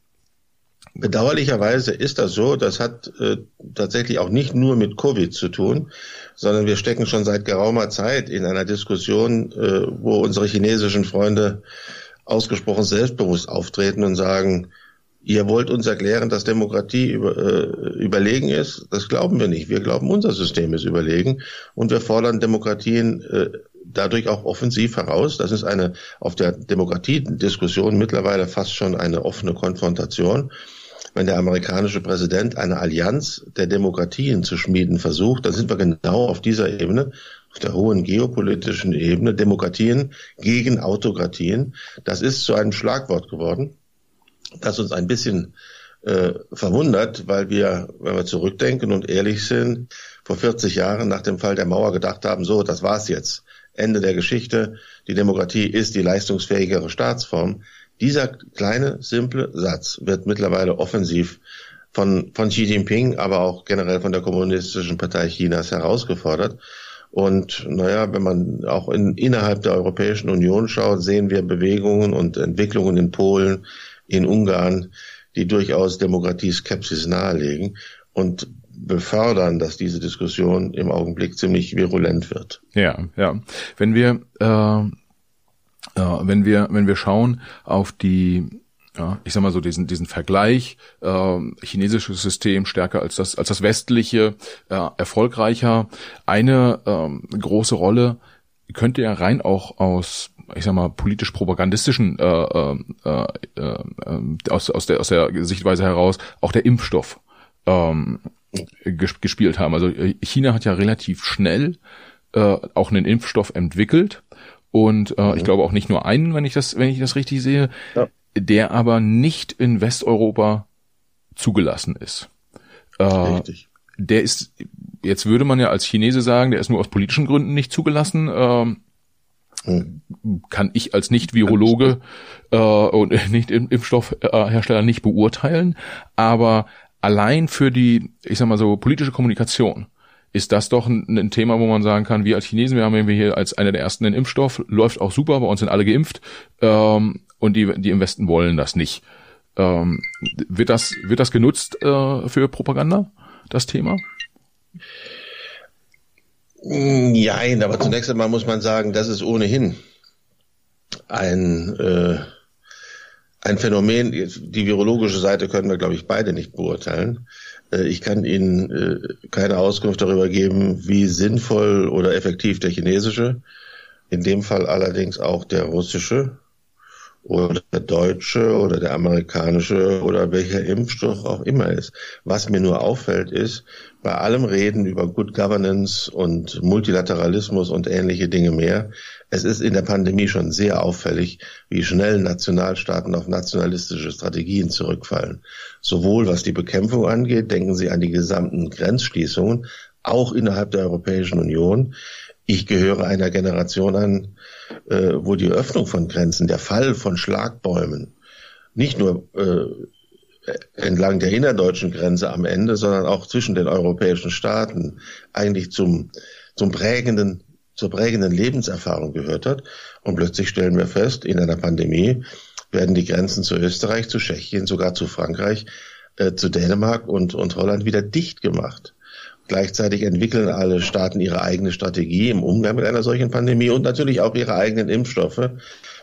Bedauerlicherweise ist das so. Das hat äh, tatsächlich auch nicht nur mit Covid zu tun, sondern wir stecken schon seit geraumer Zeit in einer Diskussion, äh, wo unsere chinesischen Freunde ausgesprochen selbstbewusst auftreten und sagen, ihr wollt uns erklären, dass Demokratie über, äh, überlegen ist. Das glauben wir nicht. Wir glauben, unser System ist überlegen und wir fordern Demokratien äh, dadurch auch offensiv heraus. Das ist eine auf der Demokratiediskussion mittlerweile fast schon eine offene Konfrontation wenn der amerikanische Präsident eine Allianz der Demokratien zu schmieden versucht, dann sind wir genau auf dieser Ebene, auf der hohen geopolitischen Ebene, Demokratien gegen Autokratien. Das ist zu einem Schlagwort geworden, das uns ein bisschen äh, verwundert, weil wir, wenn wir zurückdenken und ehrlich sind, vor 40 Jahren nach dem Fall der Mauer gedacht haben, so, das war's jetzt. Ende der Geschichte. Die Demokratie ist die leistungsfähigere Staatsform. Dieser kleine, simple Satz wird mittlerweile offensiv von, von Xi Jinping, aber auch generell von der Kommunistischen Partei Chinas herausgefordert. Und naja, wenn man auch in, innerhalb der Europäischen Union schaut, sehen wir Bewegungen und Entwicklungen in Polen, in Ungarn, die durchaus Demokratieskepsis nahelegen und befördern, dass diese Diskussion im Augenblick ziemlich virulent wird.
Ja, ja. Wenn wir äh wenn wir, wenn wir schauen auf die, ja, ich sag mal so diesen diesen Vergleich äh, chinesisches System stärker als das als das westliche äh, erfolgreicher eine äh, große Rolle könnte ja rein auch aus ich sag mal politisch propagandistischen äh, äh, äh, äh, aus aus der aus der Sichtweise heraus auch der Impfstoff ähm, gespielt haben also China hat ja relativ schnell äh, auch einen Impfstoff entwickelt und äh, mhm. ich glaube auch nicht nur einen, wenn ich das, wenn ich das richtig sehe, ja. der aber nicht in Westeuropa zugelassen ist. Äh, richtig. Der ist, jetzt würde man ja als Chinese sagen, der ist nur aus politischen Gründen nicht zugelassen. Äh, hm. Kann ich als Nicht-Virologe äh, und Nicht-Impfstoffhersteller nicht beurteilen, aber allein für die, ich sag mal so, politische Kommunikation ist das doch ein, ein, Thema, wo man sagen kann, wir als Chinesen, wir haben hier als einer der ersten den Impfstoff, läuft auch super, bei uns sind alle geimpft ähm, und die, die im Westen wollen das nicht. Ähm, wird das wird das genutzt äh, für Propaganda, das Thema?
Nein, aber zunächst einmal muss man sagen, das ist ohnehin ein äh, ein Phänomen. Die virologische Seite können wir, glaube ich, beide nicht beurteilen. Äh, ich kann Ihnen äh, keine Auskunft darüber geben, wie sinnvoll oder effektiv der chinesische, in dem Fall allerdings auch der russische oder der deutsche oder der amerikanische oder welcher Impfstoff auch immer ist. Was mir nur auffällt ist, bei allem Reden über Good Governance und Multilateralismus und ähnliche Dinge mehr, es ist in der Pandemie schon sehr auffällig, wie schnell Nationalstaaten auf nationalistische Strategien zurückfallen. Sowohl was die Bekämpfung angeht, denken Sie an die gesamten Grenzschließungen, auch innerhalb der Europäischen Union. Ich gehöre einer Generation an, äh, wo die Öffnung von Grenzen, der Fall von Schlagbäumen, nicht nur äh, entlang der innerdeutschen Grenze am Ende, sondern auch zwischen den europäischen Staaten eigentlich zum, zum prägenden, zur prägenden Lebenserfahrung gehört hat. Und plötzlich stellen wir fest, in einer Pandemie werden die Grenzen zu Österreich, zu Tschechien, sogar zu Frankreich, äh, zu Dänemark und, und Holland wieder dicht gemacht. Gleichzeitig entwickeln alle Staaten ihre eigene Strategie im Umgang mit einer solchen Pandemie und natürlich auch ihre eigenen Impfstoffe.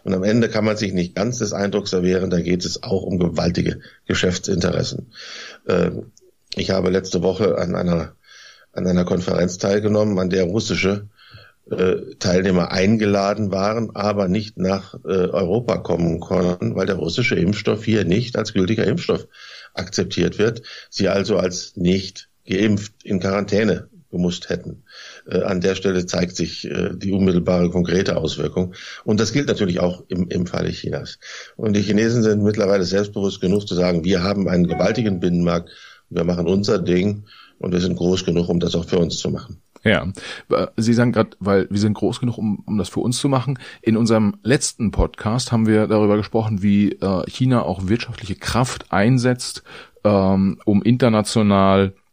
Und am Ende kann man sich nicht ganz des Eindrucks erwehren, da geht es auch um gewaltige Geschäftsinteressen. Ähm, ich habe letzte Woche an einer, an einer Konferenz teilgenommen, an der russische äh, Teilnehmer eingeladen waren, aber nicht nach äh, Europa kommen konnten, weil der russische Impfstoff hier nicht als gültiger Impfstoff akzeptiert wird. Sie also als nicht geimpft in Quarantäne gemusst hätten. Äh, an der Stelle zeigt sich äh, die unmittelbare konkrete Auswirkung. Und das gilt natürlich auch im, im Falle Chinas. Und die Chinesen sind mittlerweile selbstbewusst genug zu sagen, wir haben einen gewaltigen Binnenmarkt, wir machen unser Ding und wir sind groß genug, um das auch für uns zu machen.
Ja, Sie sagen gerade, weil wir sind groß genug, um, um das für uns zu machen. In unserem letzten Podcast haben wir darüber gesprochen, wie äh, China auch wirtschaftliche Kraft einsetzt, ähm, um international äh,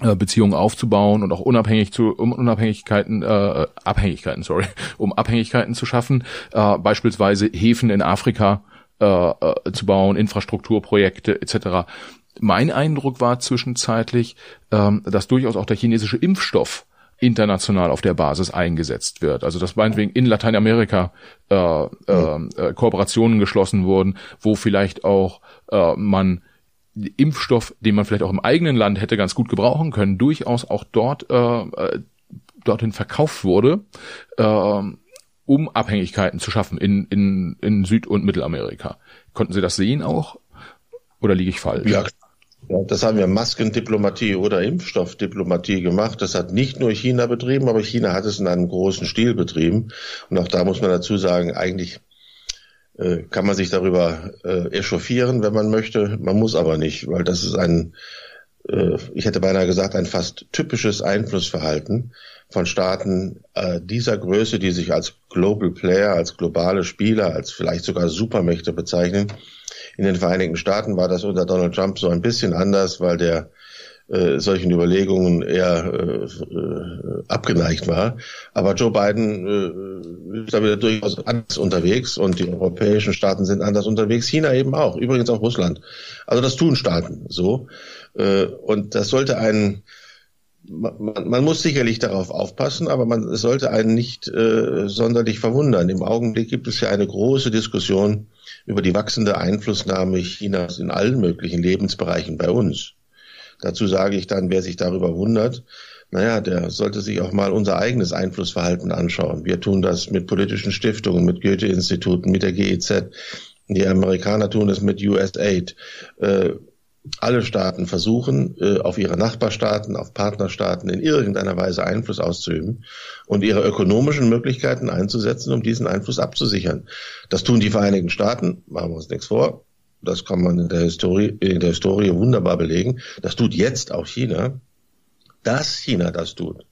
Beziehungen aufzubauen und auch unabhängig zu um Unabhängigkeiten äh, Abhängigkeiten sorry um Abhängigkeiten zu schaffen äh, beispielsweise Häfen in Afrika äh, äh, zu bauen Infrastrukturprojekte etc mein Eindruck war zwischenzeitlich ähm, dass durchaus auch der chinesische Impfstoff international auf der Basis eingesetzt wird. Also dass meinetwegen in Lateinamerika äh, äh, äh, Kooperationen geschlossen wurden, wo vielleicht auch äh, man Impfstoff, den man vielleicht auch im eigenen Land hätte ganz gut gebrauchen können, durchaus auch dort äh, äh, dorthin verkauft wurde, äh, um Abhängigkeiten zu schaffen in, in, in Süd- und Mittelamerika. Konnten Sie das sehen auch? Oder liege ich falsch?
Ja, das haben wir Maskendiplomatie oder Impfstoffdiplomatie gemacht. Das hat nicht nur China betrieben, aber China hat es in einem großen Stil betrieben. Und auch da muss man dazu sagen, eigentlich äh, kann man sich darüber äh, echauffieren, wenn man möchte. Man muss aber nicht, weil das ist ein, äh, ich hätte beinahe gesagt, ein fast typisches Einflussverhalten von Staaten äh, dieser Größe, die sich als Global Player, als globale Spieler, als vielleicht sogar Supermächte bezeichnen. In den Vereinigten Staaten war das unter Donald Trump so ein bisschen anders, weil der äh, solchen Überlegungen eher äh, abgeneigt war. Aber Joe Biden äh, ist da wieder durchaus anders unterwegs und die europäischen Staaten sind anders unterwegs. China eben auch, übrigens auch Russland. Also das tun Staaten so. Äh, und das sollte einen man, man muss sicherlich darauf aufpassen, aber man sollte einen nicht äh, sonderlich verwundern. Im Augenblick gibt es ja eine große Diskussion über die wachsende Einflussnahme Chinas in allen möglichen Lebensbereichen bei uns. Dazu sage ich dann, wer sich darüber wundert, naja, der sollte sich auch mal unser eigenes Einflussverhalten anschauen. Wir tun das mit politischen Stiftungen, mit Goethe-Instituten, mit der GEZ. Die Amerikaner tun es mit USAID. Äh, alle Staaten versuchen, äh, auf ihre Nachbarstaaten, auf Partnerstaaten in irgendeiner Weise Einfluss auszuüben und ihre ökonomischen Möglichkeiten einzusetzen, um diesen Einfluss abzusichern. Das tun die Vereinigten Staaten, machen wir uns nichts vor das kann man in der Historie, in der Historie wunderbar belegen, das tut jetzt auch China, dass China das tut,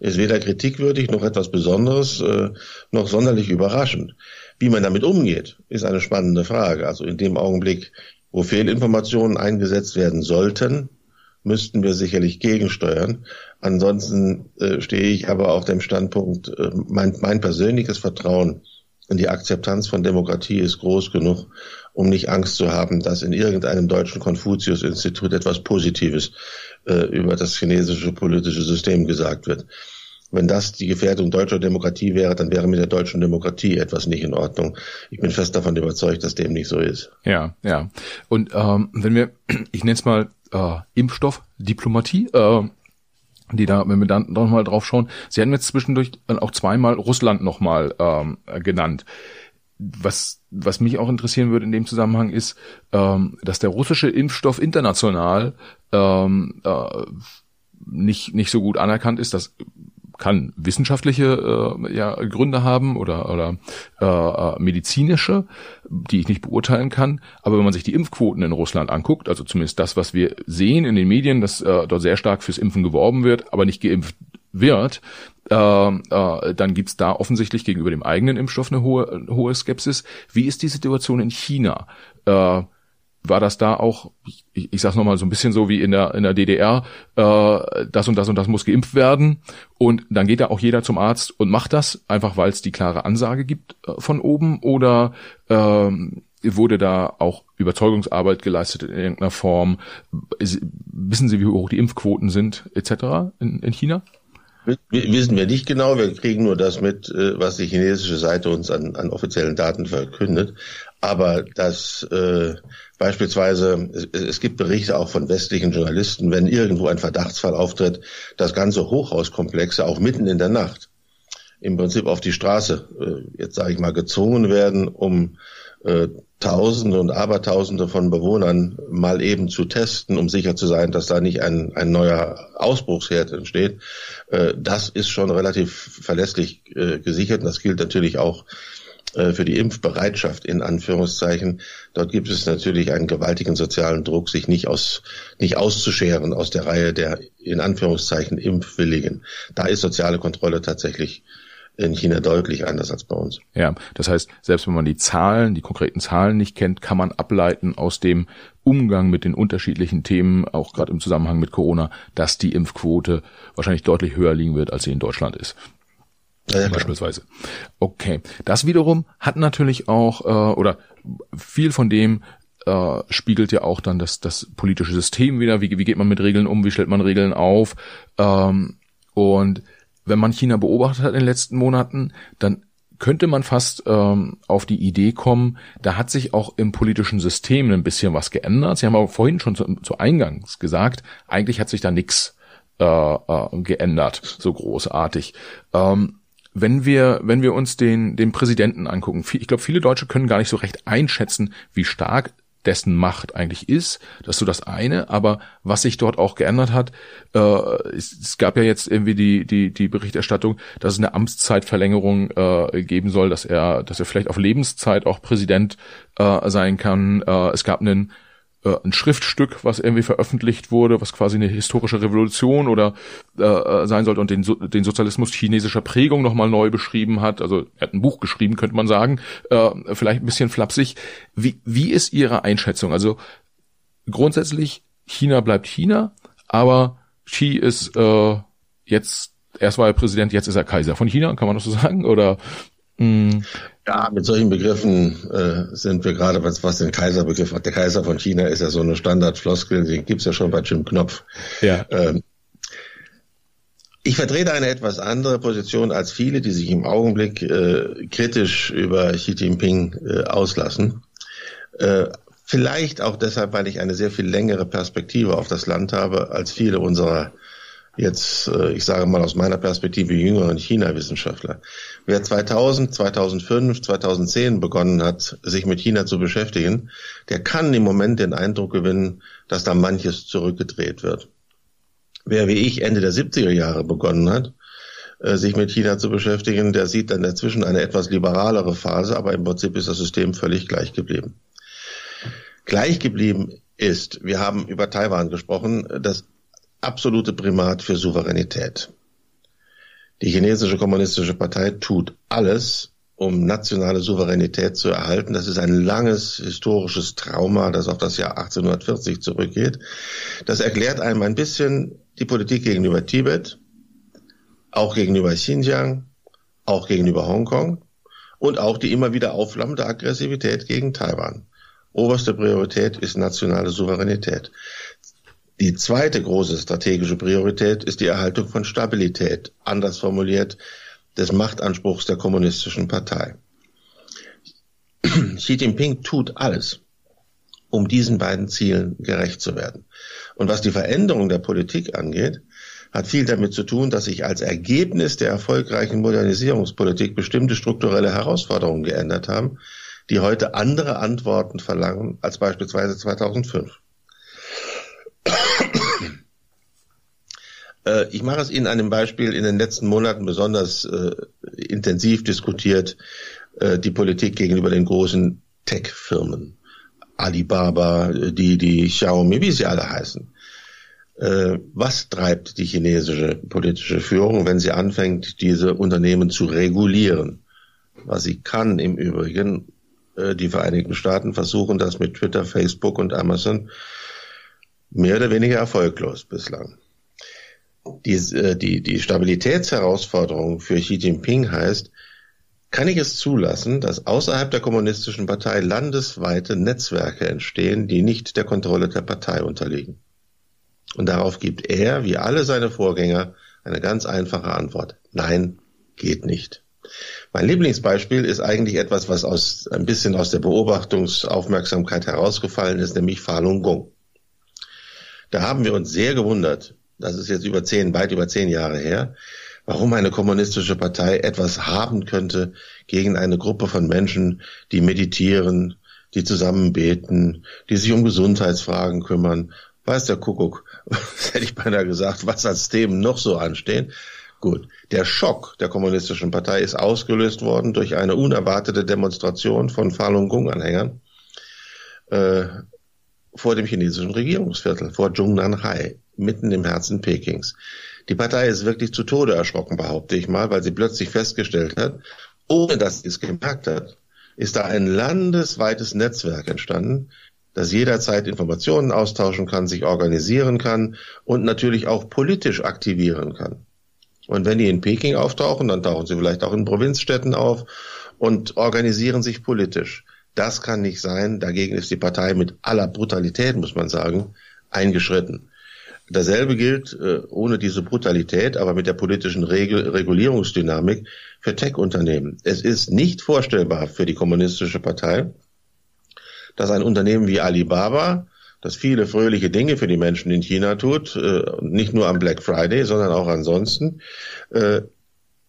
ist weder kritikwürdig noch etwas Besonderes, äh, noch sonderlich überraschend. Wie man damit umgeht, ist eine spannende Frage. Also in dem Augenblick, wo Fehlinformationen eingesetzt werden sollten, müssten wir sicherlich gegensteuern. Ansonsten äh, stehe ich aber auf dem Standpunkt, äh, mein, mein persönliches Vertrauen in die Akzeptanz von Demokratie ist groß genug, um nicht Angst zu haben, dass in irgendeinem deutschen Konfuzius-Institut etwas Positives äh, über das chinesische politische System gesagt wird. Wenn das die Gefährdung deutscher Demokratie wäre, dann wäre mit der deutschen Demokratie etwas nicht in Ordnung. Ich bin fest davon überzeugt, dass dem nicht so ist.
Ja, ja. Und ähm, wenn wir, ich nenne es mal äh, Impfstoffdiplomatie, äh, die da, wenn wir dann noch mal drauf schauen, Sie haben jetzt zwischendurch auch zweimal Russland nochmal ähm, genannt was, was mich auch interessieren würde in dem Zusammenhang ist, ähm, dass der russische Impfstoff international ähm, äh, nicht, nicht so gut anerkannt ist. Das kann wissenschaftliche äh, ja, Gründe haben oder, oder äh, äh, medizinische, die ich nicht beurteilen kann. Aber wenn man sich die Impfquoten in Russland anguckt, also zumindest das, was wir sehen in den Medien, dass äh, dort sehr stark fürs Impfen geworben wird, aber nicht geimpft wird, äh, äh, dann gibt's da offensichtlich gegenüber dem eigenen Impfstoff eine hohe, hohe Skepsis. Wie ist die Situation in China? Äh, war das da auch, ich, ich sag's nochmal so ein bisschen so wie in der, in der DDR, äh, das und das und das muss geimpft werden und dann geht da auch jeder zum Arzt und macht das, einfach weil es die klare Ansage gibt äh, von oben oder ähm, wurde da auch Überzeugungsarbeit geleistet in irgendeiner Form? Wissen Sie, wie hoch die Impfquoten sind etc. in, in China?
Wissen wir nicht genau, wir kriegen nur das mit, äh, was die chinesische Seite uns an, an offiziellen Daten verkündet. Aber dass äh, beispielsweise, es, es gibt Berichte auch von westlichen Journalisten, wenn irgendwo ein Verdachtsfall auftritt, dass ganze Hochhauskomplexe auch mitten in der Nacht im Prinzip auf die Straße, äh, jetzt sage ich mal, gezwungen werden, um äh, Tausende und Abertausende von Bewohnern mal eben zu testen, um sicher zu sein, dass da nicht ein, ein neuer Ausbruchsherd entsteht. Äh, das ist schon relativ verlässlich äh, gesichert. Das gilt natürlich auch äh, für die Impfbereitschaft in Anführungszeichen. Dort gibt es natürlich einen gewaltigen sozialen Druck, sich nicht aus, nicht auszuscheren aus der Reihe der in Anführungszeichen Impfwilligen. Da ist soziale Kontrolle tatsächlich in China deutlich anders als bei uns.
Ja, das heißt, selbst wenn man die Zahlen, die konkreten Zahlen nicht kennt, kann man ableiten aus dem Umgang mit den unterschiedlichen Themen, auch gerade im Zusammenhang mit Corona, dass die Impfquote wahrscheinlich deutlich höher liegen wird, als sie in Deutschland ist. Ja, ja, beispielsweise. Okay, das wiederum hat natürlich auch äh, oder viel von dem äh, spiegelt ja auch dann das das politische System wieder. Wie, wie geht man mit Regeln um? Wie stellt man Regeln auf? Ähm, und wenn man China beobachtet hat in den letzten Monaten, dann könnte man fast ähm, auf die Idee kommen, da hat sich auch im politischen System ein bisschen was geändert. Sie haben aber vorhin schon zu, zu Eingangs gesagt, eigentlich hat sich da nichts äh, äh, geändert, so großartig. Ähm, wenn wir, wenn wir uns den, den Präsidenten angucken, ich glaube, viele Deutsche können gar nicht so recht einschätzen, wie stark dessen Macht eigentlich ist. Das ist so das eine. Aber was sich dort auch geändert hat, äh, es, es gab ja jetzt irgendwie die, die, die Berichterstattung, dass es eine Amtszeitverlängerung äh, geben soll, dass er, dass er vielleicht auf Lebenszeit auch Präsident äh, sein kann. Äh, es gab einen äh, ein Schriftstück, was irgendwie veröffentlicht wurde, was quasi eine historische Revolution oder äh, sein sollte und den, so den Sozialismus chinesischer Prägung nochmal neu beschrieben hat. Also er hat ein Buch geschrieben, könnte man sagen, äh, vielleicht ein bisschen flapsig. Wie, wie ist Ihre Einschätzung? Also grundsätzlich, China bleibt China, aber Xi ist äh, jetzt, erst war er Präsident, jetzt ist er Kaiser von China, kann man das so sagen? Oder
mh, ja, mit solchen Begriffen äh, sind wir gerade, was, was den Kaiserbegriff hat. Der Kaiser von China ist ja so eine Standardfloskel, die gibt's ja schon bei Jim Knopf. Ja. Ähm, ich vertrete eine etwas andere Position als viele, die sich im Augenblick äh, kritisch über Xi Jinping äh, auslassen. Äh, vielleicht auch deshalb, weil ich eine sehr viel längere Perspektive auf das Land habe als viele unserer jetzt, äh, ich sage mal aus meiner Perspektive, jüngeren China-Wissenschaftler. Wer 2000, 2005, 2010 begonnen hat, sich mit China zu beschäftigen, der kann im Moment den Eindruck gewinnen, dass da manches zurückgedreht wird. Wer wie ich Ende der 70er Jahre begonnen hat, äh, sich mit China zu beschäftigen, der sieht dann dazwischen eine etwas liberalere Phase, aber im Prinzip ist das System völlig gleich geblieben. Gleich geblieben ist, wir haben über Taiwan gesprochen, das absolute Primat für Souveränität. Die chinesische kommunistische Partei tut alles, um nationale Souveränität zu erhalten. Das ist ein langes historisches Trauma, das auf das Jahr 1840 zurückgeht. Das erklärt einem ein bisschen die Politik gegenüber Tibet, auch gegenüber Xinjiang, auch gegenüber Hongkong und auch die immer wieder aufflammende Aggressivität gegen Taiwan. Oberste Priorität ist nationale Souveränität. Die zweite große strategische Priorität ist die Erhaltung von Stabilität, anders formuliert des Machtanspruchs der kommunistischen Partei. Xi Jinping tut alles, um diesen beiden Zielen gerecht zu werden. Und was die Veränderung der Politik angeht, hat viel damit zu tun, dass sich als Ergebnis der erfolgreichen Modernisierungspolitik bestimmte strukturelle Herausforderungen geändert haben, die heute andere Antworten verlangen als beispielsweise 2005. Äh, ich mache es Ihnen an einem Beispiel in den letzten Monaten besonders äh, intensiv diskutiert, äh, die Politik gegenüber den großen Tech-Firmen. Alibaba, die, die Xiaomi, wie sie alle heißen. Äh, was treibt die chinesische politische Führung, wenn sie anfängt, diese Unternehmen zu regulieren? Was sie kann im Übrigen, äh, die Vereinigten Staaten versuchen das mit Twitter, Facebook und Amazon mehr oder weniger erfolglos bislang. Die, äh, die, die Stabilitätsherausforderung für Xi Jinping heißt, kann ich es zulassen, dass außerhalb der kommunistischen Partei landesweite Netzwerke entstehen, die nicht der Kontrolle der Partei unterliegen? Und darauf gibt er, wie alle seine Vorgänger, eine ganz einfache Antwort. Nein, geht nicht. Mein Lieblingsbeispiel ist eigentlich etwas, was aus, ein bisschen aus der Beobachtungsaufmerksamkeit herausgefallen ist, nämlich Falun Gong. Da haben wir uns sehr gewundert, das ist jetzt über zehn, weit über zehn Jahre her, warum eine kommunistische Partei etwas haben könnte gegen eine Gruppe von Menschen, die meditieren, die zusammen beten, die sich um Gesundheitsfragen kümmern. Weiß der Kuckuck, hätte ich beinahe gesagt, was als Themen noch so anstehen. Gut, der Schock der kommunistischen Partei ist ausgelöst worden durch eine unerwartete Demonstration von Falun Gong-Anhängern äh, vor dem chinesischen Regierungsviertel, vor Zhongnanhai, mitten im Herzen Pekings. Die Partei ist wirklich zu Tode erschrocken, behaupte ich mal, weil sie plötzlich festgestellt hat, ohne dass sie es gemerkt hat, ist da ein landesweites Netzwerk entstanden, das jederzeit Informationen austauschen kann, sich organisieren kann und natürlich auch politisch aktivieren kann. Und wenn die in Peking auftauchen, dann tauchen sie vielleicht auch in Provinzstädten auf und organisieren sich politisch. Das kann nicht sein. Dagegen ist die Partei mit aller Brutalität, muss man sagen, eingeschritten. Dasselbe gilt äh, ohne diese Brutalität, aber mit der politischen Regel Regulierungsdynamik für Tech-Unternehmen. Es ist nicht vorstellbar für die kommunistische Partei, dass ein Unternehmen wie Alibaba das viele fröhliche Dinge für die Menschen in China tut, äh, nicht nur am Black Friday, sondern auch ansonsten, äh,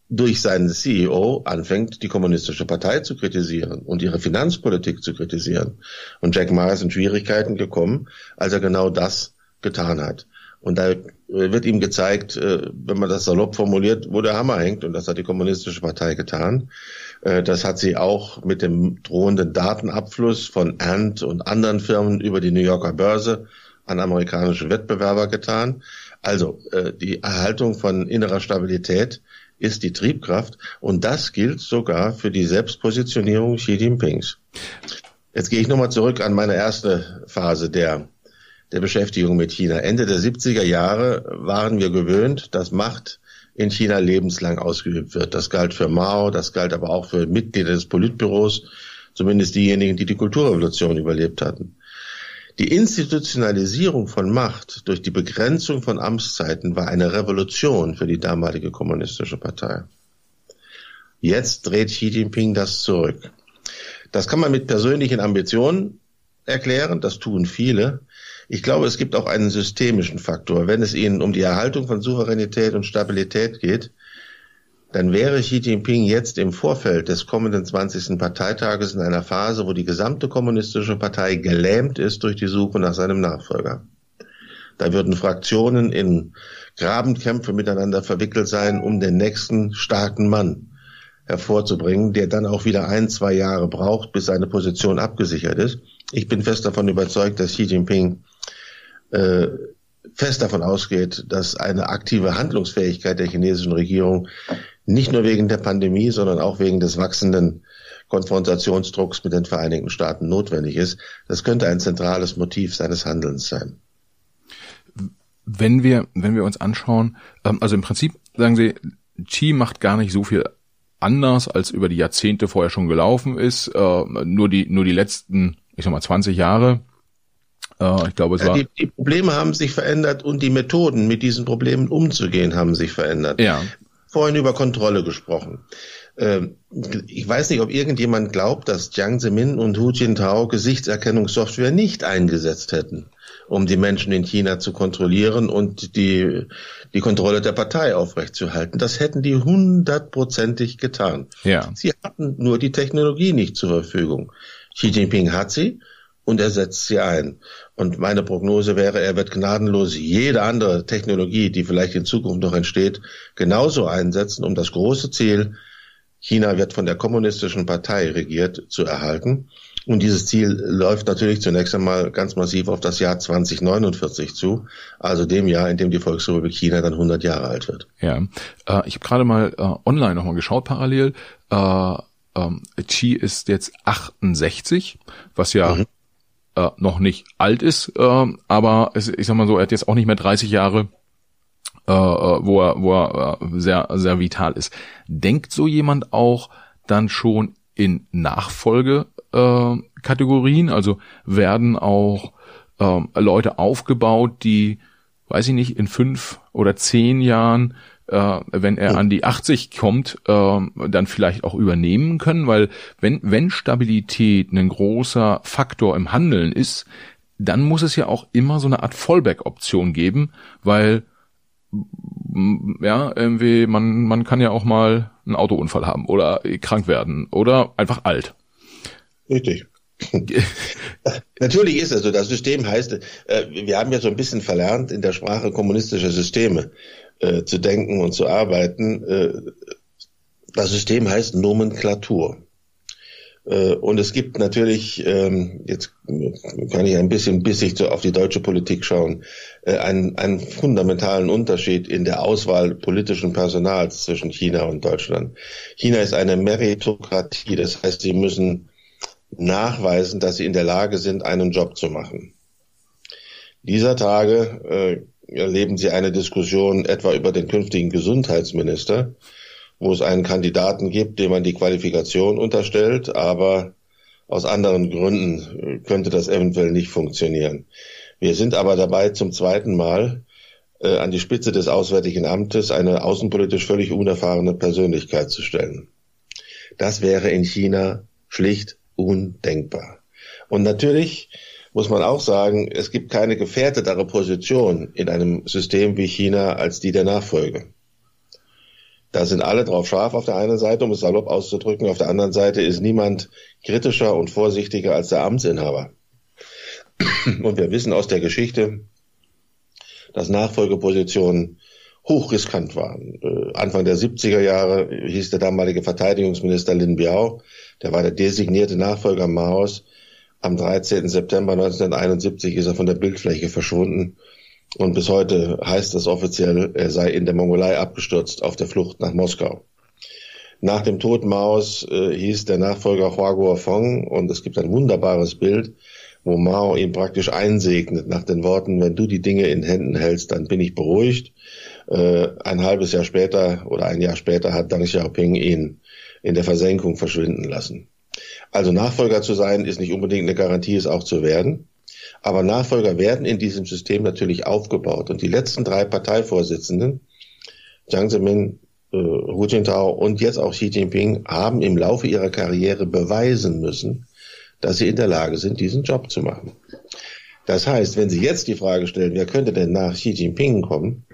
durch seinen CEO anfängt, die kommunistische Partei zu kritisieren und ihre Finanzpolitik zu kritisieren. Und Jack Ma ist in Schwierigkeiten gekommen, als er genau das getan hat. Und da wird ihm gezeigt, äh, wenn man das salopp formuliert, wo der Hammer hängt. Und das hat die kommunistische Partei getan. Äh, das hat sie auch mit dem drohenden Datenabfluss von Ant und anderen Firmen über die New Yorker Börse an amerikanische Wettbewerber getan. Also äh, die Erhaltung von innerer Stabilität ist die Triebkraft und das gilt sogar für die Selbstpositionierung Xi Jinpings. Jetzt gehe ich nochmal zurück an meine erste Phase der, der Beschäftigung mit China. Ende der 70er Jahre waren wir gewöhnt, dass Macht in China lebenslang ausgeübt wird. Das galt für Mao, das galt aber auch für Mitglieder des Politbüros, zumindest diejenigen, die die Kulturrevolution überlebt hatten. Die Institutionalisierung von Macht durch die Begrenzung von Amtszeiten war eine Revolution für die damalige kommunistische Partei. Jetzt dreht Xi Jinping das zurück. Das kann man mit persönlichen Ambitionen erklären, das tun viele. Ich glaube, es gibt auch einen systemischen Faktor. Wenn es Ihnen um die Erhaltung von Souveränität und Stabilität geht, dann wäre Xi Jinping jetzt im Vorfeld des kommenden 20. Parteitages in einer Phase, wo die gesamte kommunistische Partei gelähmt ist durch die Suche nach seinem Nachfolger. Da würden Fraktionen in Grabenkämpfe miteinander verwickelt sein, um den nächsten starken Mann hervorzubringen, der dann auch wieder ein, zwei Jahre braucht, bis seine Position abgesichert ist. Ich bin fest davon überzeugt, dass Xi Jinping äh, fest davon ausgeht, dass eine aktive Handlungsfähigkeit der chinesischen Regierung nicht nur wegen der Pandemie, sondern auch wegen des wachsenden Konfrontationsdrucks mit den Vereinigten Staaten notwendig ist. Das könnte ein zentrales Motiv seines Handelns sein.
Wenn wir, wenn wir uns anschauen, ähm, also im Prinzip sagen Sie, Xi macht gar nicht so viel anders, als über die Jahrzehnte vorher schon gelaufen ist. Äh, nur die, nur die letzten, ich sag mal, 20 Jahre
äh, ich glaube, es war. Die, die, Probleme haben sich verändert und die Methoden, mit diesen Problemen umzugehen, haben sich verändert. Ja. Vorhin über Kontrolle gesprochen. Ähm, ich weiß nicht, ob irgendjemand glaubt, dass Jiang Zemin und Hu Jintao Gesichtserkennungssoftware nicht eingesetzt hätten, um die Menschen in China zu kontrollieren und die, die Kontrolle der Partei aufrechtzuerhalten. Das hätten die hundertprozentig getan. Ja. Sie hatten nur die Technologie nicht zur Verfügung. Xi Jinping hat sie und er setzt sie ein. Und meine Prognose wäre, er wird gnadenlos jede andere Technologie, die vielleicht in Zukunft noch entsteht, genauso einsetzen, um das große Ziel, China wird von der kommunistischen Partei regiert, zu erhalten. Und dieses Ziel läuft natürlich zunächst einmal ganz massiv auf das Jahr 2049 zu, also dem Jahr, in dem die Volksrepublik China dann 100 Jahre alt wird.
Ja, äh, ich habe gerade mal äh, online nochmal geschaut parallel. Äh, ähm, Xi ist jetzt 68, was ja mhm äh, noch nicht alt ist, äh, aber es, ich sag mal so, er hat jetzt auch nicht mehr 30 Jahre, äh, äh, wo er, wo er äh, sehr, sehr vital ist. Denkt so jemand auch dann schon in Nachfolgekategorien? Äh, also werden auch äh, Leute aufgebaut, die, weiß ich nicht, in fünf oder zehn Jahren äh, wenn er an die 80 kommt, äh, dann vielleicht auch übernehmen können, weil wenn, wenn Stabilität ein großer Faktor im Handeln ist, dann muss es ja auch immer so eine Art Fallback-Option geben, weil ja, irgendwie, man, man kann ja auch mal einen Autounfall haben oder krank werden oder einfach alt.
Richtig. Natürlich ist es so. Das System heißt, äh, wir haben ja so ein bisschen verlernt, in der Sprache kommunistischer Systeme äh, zu denken und zu arbeiten. Äh, das System heißt Nomenklatur. Äh, und es gibt natürlich, ähm, jetzt kann ich ein bisschen bissig auf die deutsche Politik schauen, äh, einen, einen fundamentalen Unterschied in der Auswahl politischen Personals zwischen China und Deutschland. China ist eine Meritokratie, das heißt, sie müssen nachweisen, dass sie in der Lage sind, einen Job zu machen. Dieser Tage äh, erleben Sie eine Diskussion etwa über den künftigen Gesundheitsminister, wo es einen Kandidaten gibt, dem man die Qualifikation unterstellt, aber aus anderen Gründen könnte das eventuell nicht funktionieren. Wir sind aber dabei, zum zweiten Mal äh, an die Spitze des Auswärtigen Amtes eine außenpolitisch völlig unerfahrene Persönlichkeit zu stellen. Das wäre in China schlicht undenkbar. Und natürlich muss man auch sagen, es gibt keine gefährdetere Position in einem System wie China als die der Nachfolge. Da sind alle drauf scharf auf der einen Seite, um es salopp auszudrücken. Auf der anderen Seite ist niemand kritischer und vorsichtiger als der Amtsinhaber. Und wir wissen aus der Geschichte, dass Nachfolgepositionen hochriskant waren. Äh, Anfang der 70er Jahre hieß der damalige Verteidigungsminister Lin Biao, der war der designierte Nachfolger Maos. Am 13. September 1971 ist er von der Bildfläche verschwunden und bis heute heißt es offiziell, er sei in der Mongolei abgestürzt auf der Flucht nach Moskau. Nach dem Tod Maos äh, hieß der Nachfolger Hua Guofeng und es gibt ein wunderbares Bild, wo Mao ihn praktisch einsegnet nach den Worten, wenn du die Dinge in Händen hältst, dann bin ich beruhigt. Äh, ein halbes Jahr später oder ein Jahr später hat Deng Xiaoping ihn in der Versenkung verschwinden lassen. Also Nachfolger zu sein ist nicht unbedingt eine Garantie, es auch zu werden. Aber Nachfolger werden in diesem System natürlich aufgebaut. Und die letzten drei Parteivorsitzenden, Jiang Zemin, äh, Hu Jintao und jetzt auch Xi Jinping, haben im Laufe ihrer Karriere beweisen müssen, dass sie in der Lage sind, diesen Job zu machen. Das heißt, wenn Sie jetzt die Frage stellen, wer könnte denn nach Xi Jinping kommen,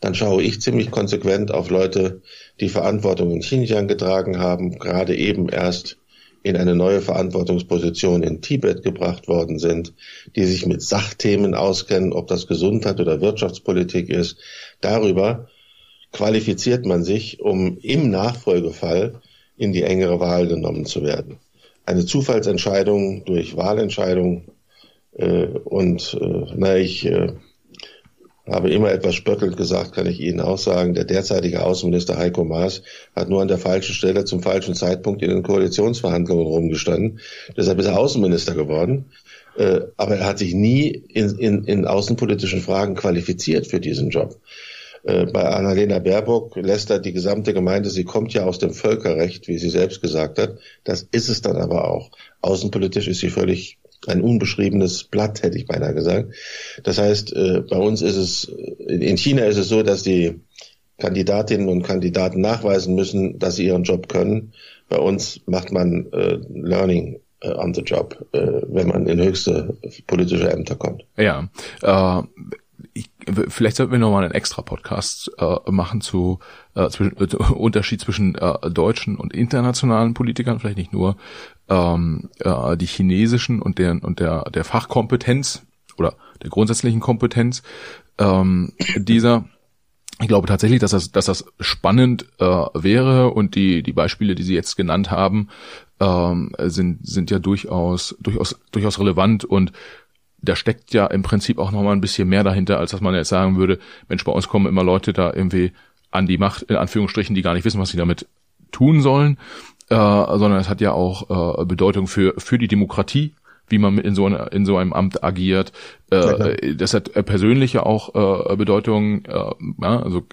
dann schaue ich ziemlich konsequent auf Leute, die Verantwortung in Xinjiang getragen haben, gerade eben erst in eine neue Verantwortungsposition in Tibet gebracht worden sind, die sich mit Sachthemen auskennen, ob das Gesundheit oder Wirtschaftspolitik ist. Darüber qualifiziert man sich, um im Nachfolgefall in die engere Wahl genommen zu werden. Eine Zufallsentscheidung durch Wahlentscheidung äh, und äh, na, ich äh, habe immer etwas spöttelnd gesagt, kann ich Ihnen auch sagen, der derzeitige Außenminister Heiko Maas hat nur an der falschen Stelle zum falschen Zeitpunkt in den Koalitionsverhandlungen rumgestanden. Deshalb ist er Außenminister geworden. Äh, aber er hat sich nie in, in, in außenpolitischen Fragen qualifiziert für diesen Job. Äh, bei Annalena Baerbock lässt er die gesamte Gemeinde, sie kommt ja aus dem Völkerrecht, wie sie selbst gesagt hat. Das ist es dann aber auch. Außenpolitisch ist sie völlig ein unbeschriebenes Blatt, hätte ich beinahe gesagt. Das heißt, äh, bei uns ist es, in China ist es so, dass die Kandidatinnen und Kandidaten nachweisen müssen, dass sie ihren Job können. Bei uns macht man äh, Learning äh, on the Job, wenn man in höchste politische Ämter kommt.
Ja, äh, ich, vielleicht sollten wir nochmal einen extra Podcast äh, machen zu äh, zwischen, äh, Unterschied zwischen äh, deutschen und internationalen Politikern, vielleicht nicht nur ähm, äh, die chinesischen und der und der der Fachkompetenz oder der grundsätzlichen Kompetenz ähm, dieser. Ich glaube tatsächlich, dass das, dass das spannend äh, wäre und die die Beispiele, die Sie jetzt genannt haben, ähm, sind sind ja durchaus durchaus durchaus relevant und da steckt ja im Prinzip auch noch mal ein bisschen mehr dahinter, als dass man jetzt sagen würde, Mensch, bei uns kommen immer Leute da irgendwie an die Macht, in Anführungsstrichen, die gar nicht wissen, was sie damit tun sollen, äh, sondern es hat ja auch äh, Bedeutung für, für die Demokratie, wie man in so, einer, in so einem Amt agiert. Äh, das hat persönliche auch äh, Bedeutung. Äh, ja, also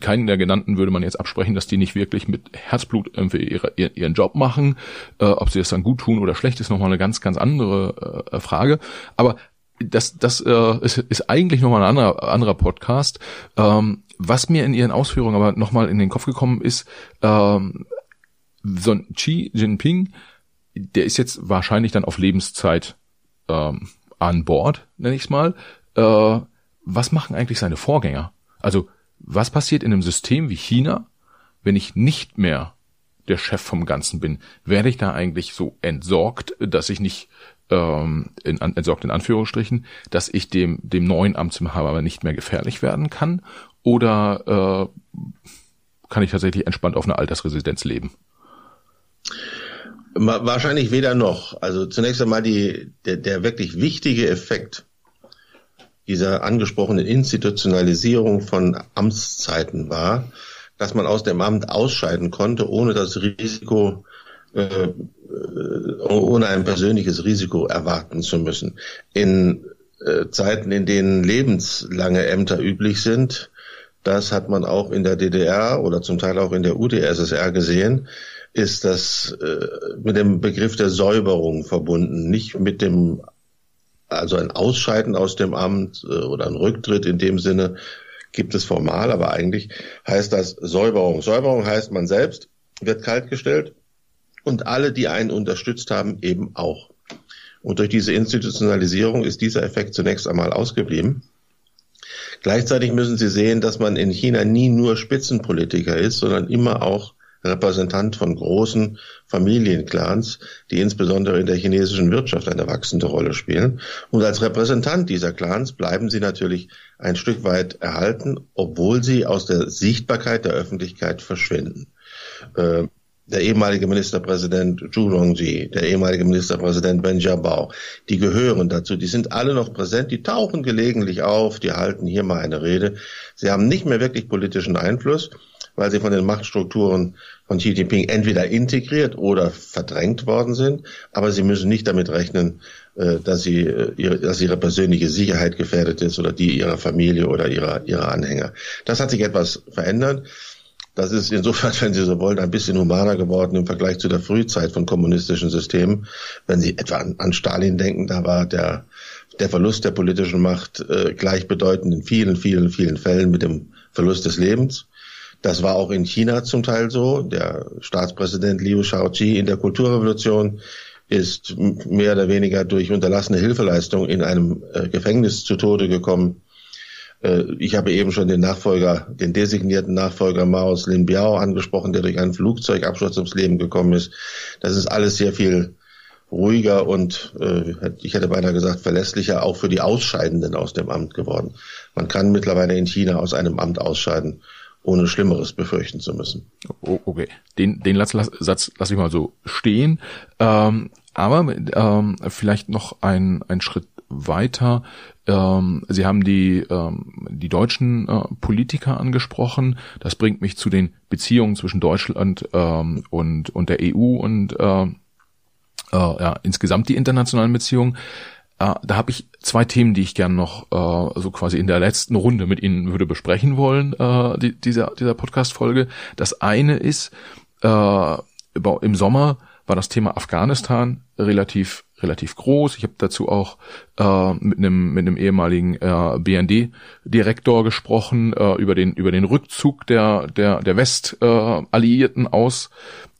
keinen der genannten würde man jetzt absprechen, dass die nicht wirklich mit Herzblut irgendwie ihre, ihren Job machen. Äh, ob sie das dann gut tun oder schlecht, ist nochmal eine ganz, ganz andere äh, Frage. Aber das, das äh, ist, ist eigentlich nochmal ein anderer, anderer Podcast. Ähm, was mir in Ihren Ausführungen aber nochmal in den Kopf gekommen ist, ähm, so ein Xi Jinping, der ist jetzt wahrscheinlich dann auf Lebenszeit ähm, an Bord, nenne ich es mal. Äh, was machen eigentlich seine Vorgänger? Also was passiert in einem System wie China, wenn ich nicht mehr der Chef vom Ganzen bin? Werde ich da eigentlich so entsorgt, dass ich nicht ähm, in, entsorgt in Anführungsstrichen, dass ich dem dem neuen Amtsinhaber nicht mehr gefährlich werden kann? Oder äh, kann ich tatsächlich entspannt auf einer Altersresidenz leben?
Wahrscheinlich weder noch. Also zunächst einmal die, der, der wirklich wichtige Effekt dieser angesprochenen Institutionalisierung von Amtszeiten war, dass man aus dem Amt ausscheiden konnte, ohne das Risiko, äh, ohne ein persönliches Risiko erwarten zu müssen. In äh, Zeiten, in denen lebenslange Ämter üblich sind, das hat man auch in der DDR oder zum Teil auch in der UdSSR gesehen, ist das äh, mit dem Begriff der Säuberung verbunden, nicht mit dem, also ein Ausscheiden aus dem Amt äh, oder ein Rücktritt in dem Sinne gibt es formal, aber eigentlich heißt das Säuberung. Säuberung heißt, man selbst wird kaltgestellt und alle, die einen unterstützt haben, eben auch. Und durch diese Institutionalisierung ist dieser Effekt zunächst einmal ausgeblieben. Gleichzeitig müssen Sie sehen, dass man in China nie nur Spitzenpolitiker ist, sondern immer auch Repräsentant von großen Familienclans, die insbesondere in der chinesischen Wirtschaft eine wachsende Rolle spielen. Und als Repräsentant dieser Clans bleiben sie natürlich ein Stück weit erhalten, obwohl sie aus der Sichtbarkeit der Öffentlichkeit verschwinden. Äh, der ehemalige Ministerpräsident Zhu Rongji, der ehemalige Ministerpräsident Ben Jiabao, die gehören dazu. Die sind alle noch präsent, die tauchen gelegentlich auf, die halten hier mal eine Rede. Sie haben nicht mehr wirklich politischen Einfluss, weil sie von den Machtstrukturen von Xi Jinping entweder integriert oder verdrängt worden sind, aber sie müssen nicht damit rechnen, äh, dass sie äh, dass ihre persönliche Sicherheit gefährdet ist oder die ihrer Familie oder ihrer ihrer Anhänger. Das hat sich etwas verändert. Das ist insofern, wenn Sie so wollen, ein bisschen humaner geworden im Vergleich zu der Frühzeit von kommunistischen Systemen. Wenn Sie etwa an, an Stalin denken, da war der der Verlust der politischen Macht äh, gleichbedeutend in vielen, vielen, vielen Fällen mit dem Verlust des Lebens. Das war auch in China zum Teil so. Der Staatspräsident Liu Shaoqi in der Kulturrevolution ist mehr oder weniger durch unterlassene Hilfeleistung in einem äh, Gefängnis zu Tode gekommen. Äh, ich habe eben schon den Nachfolger, den designierten Nachfolger Maos Lin Biao angesprochen, der durch einen Flugzeugabsturz ums Leben gekommen ist. Das ist alles sehr viel ruhiger und äh, ich hätte beinahe gesagt verlässlicher auch für die Ausscheidenden aus dem Amt geworden. Man kann mittlerweile in China aus einem Amt ausscheiden ohne Schlimmeres befürchten zu müssen.
Okay, den, den Satz, Satz lasse ich mal so stehen. Ähm, aber ähm, vielleicht noch ein, ein Schritt weiter. Ähm, Sie haben die, ähm, die deutschen äh, Politiker angesprochen. Das bringt mich zu den Beziehungen zwischen Deutschland ähm, und, und der EU und äh, äh, ja, insgesamt die internationalen Beziehungen. Äh, da habe ich zwei Themen, die ich gerne noch äh, so quasi in der letzten Runde mit Ihnen würde besprechen wollen, äh, die, dieser, dieser Podcast-Folge. Das eine ist, äh, im Sommer war das Thema Afghanistan relativ relativ groß. Ich habe dazu auch äh, mit einem mit einem ehemaligen äh, BND-Direktor gesprochen äh, über den über den Rückzug der der der Westalliierten äh, aus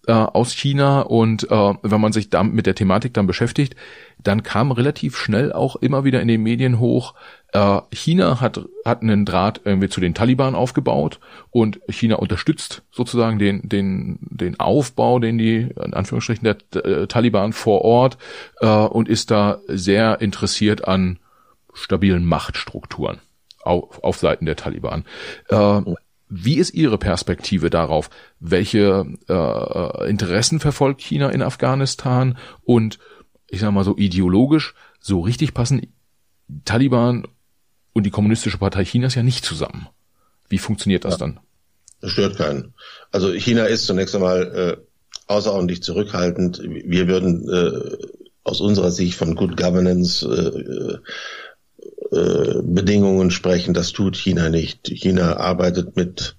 äh, aus China und äh, wenn man sich damit mit der Thematik dann beschäftigt, dann kam relativ schnell auch immer wieder in den Medien hoch, äh, China hat, hat einen Draht irgendwie zu den Taliban aufgebaut und China unterstützt sozusagen den, den, den Aufbau, den die, in Anführungsstrichen, der äh, Taliban vor Ort äh, und ist da sehr interessiert an stabilen Machtstrukturen auf, auf Seiten der Taliban. Äh, wie ist Ihre Perspektive darauf? Welche äh, Interessen verfolgt China in Afghanistan? Und ich sage mal so ideologisch, so richtig passen Taliban und die Kommunistische Partei Chinas ja nicht zusammen. Wie funktioniert das ja, dann?
Das stört keinen. Also China ist zunächst einmal äh, außerordentlich zurückhaltend. Wir würden äh, aus unserer Sicht von Good Governance äh, äh, Bedingungen sprechen. Das tut China nicht. China arbeitet mit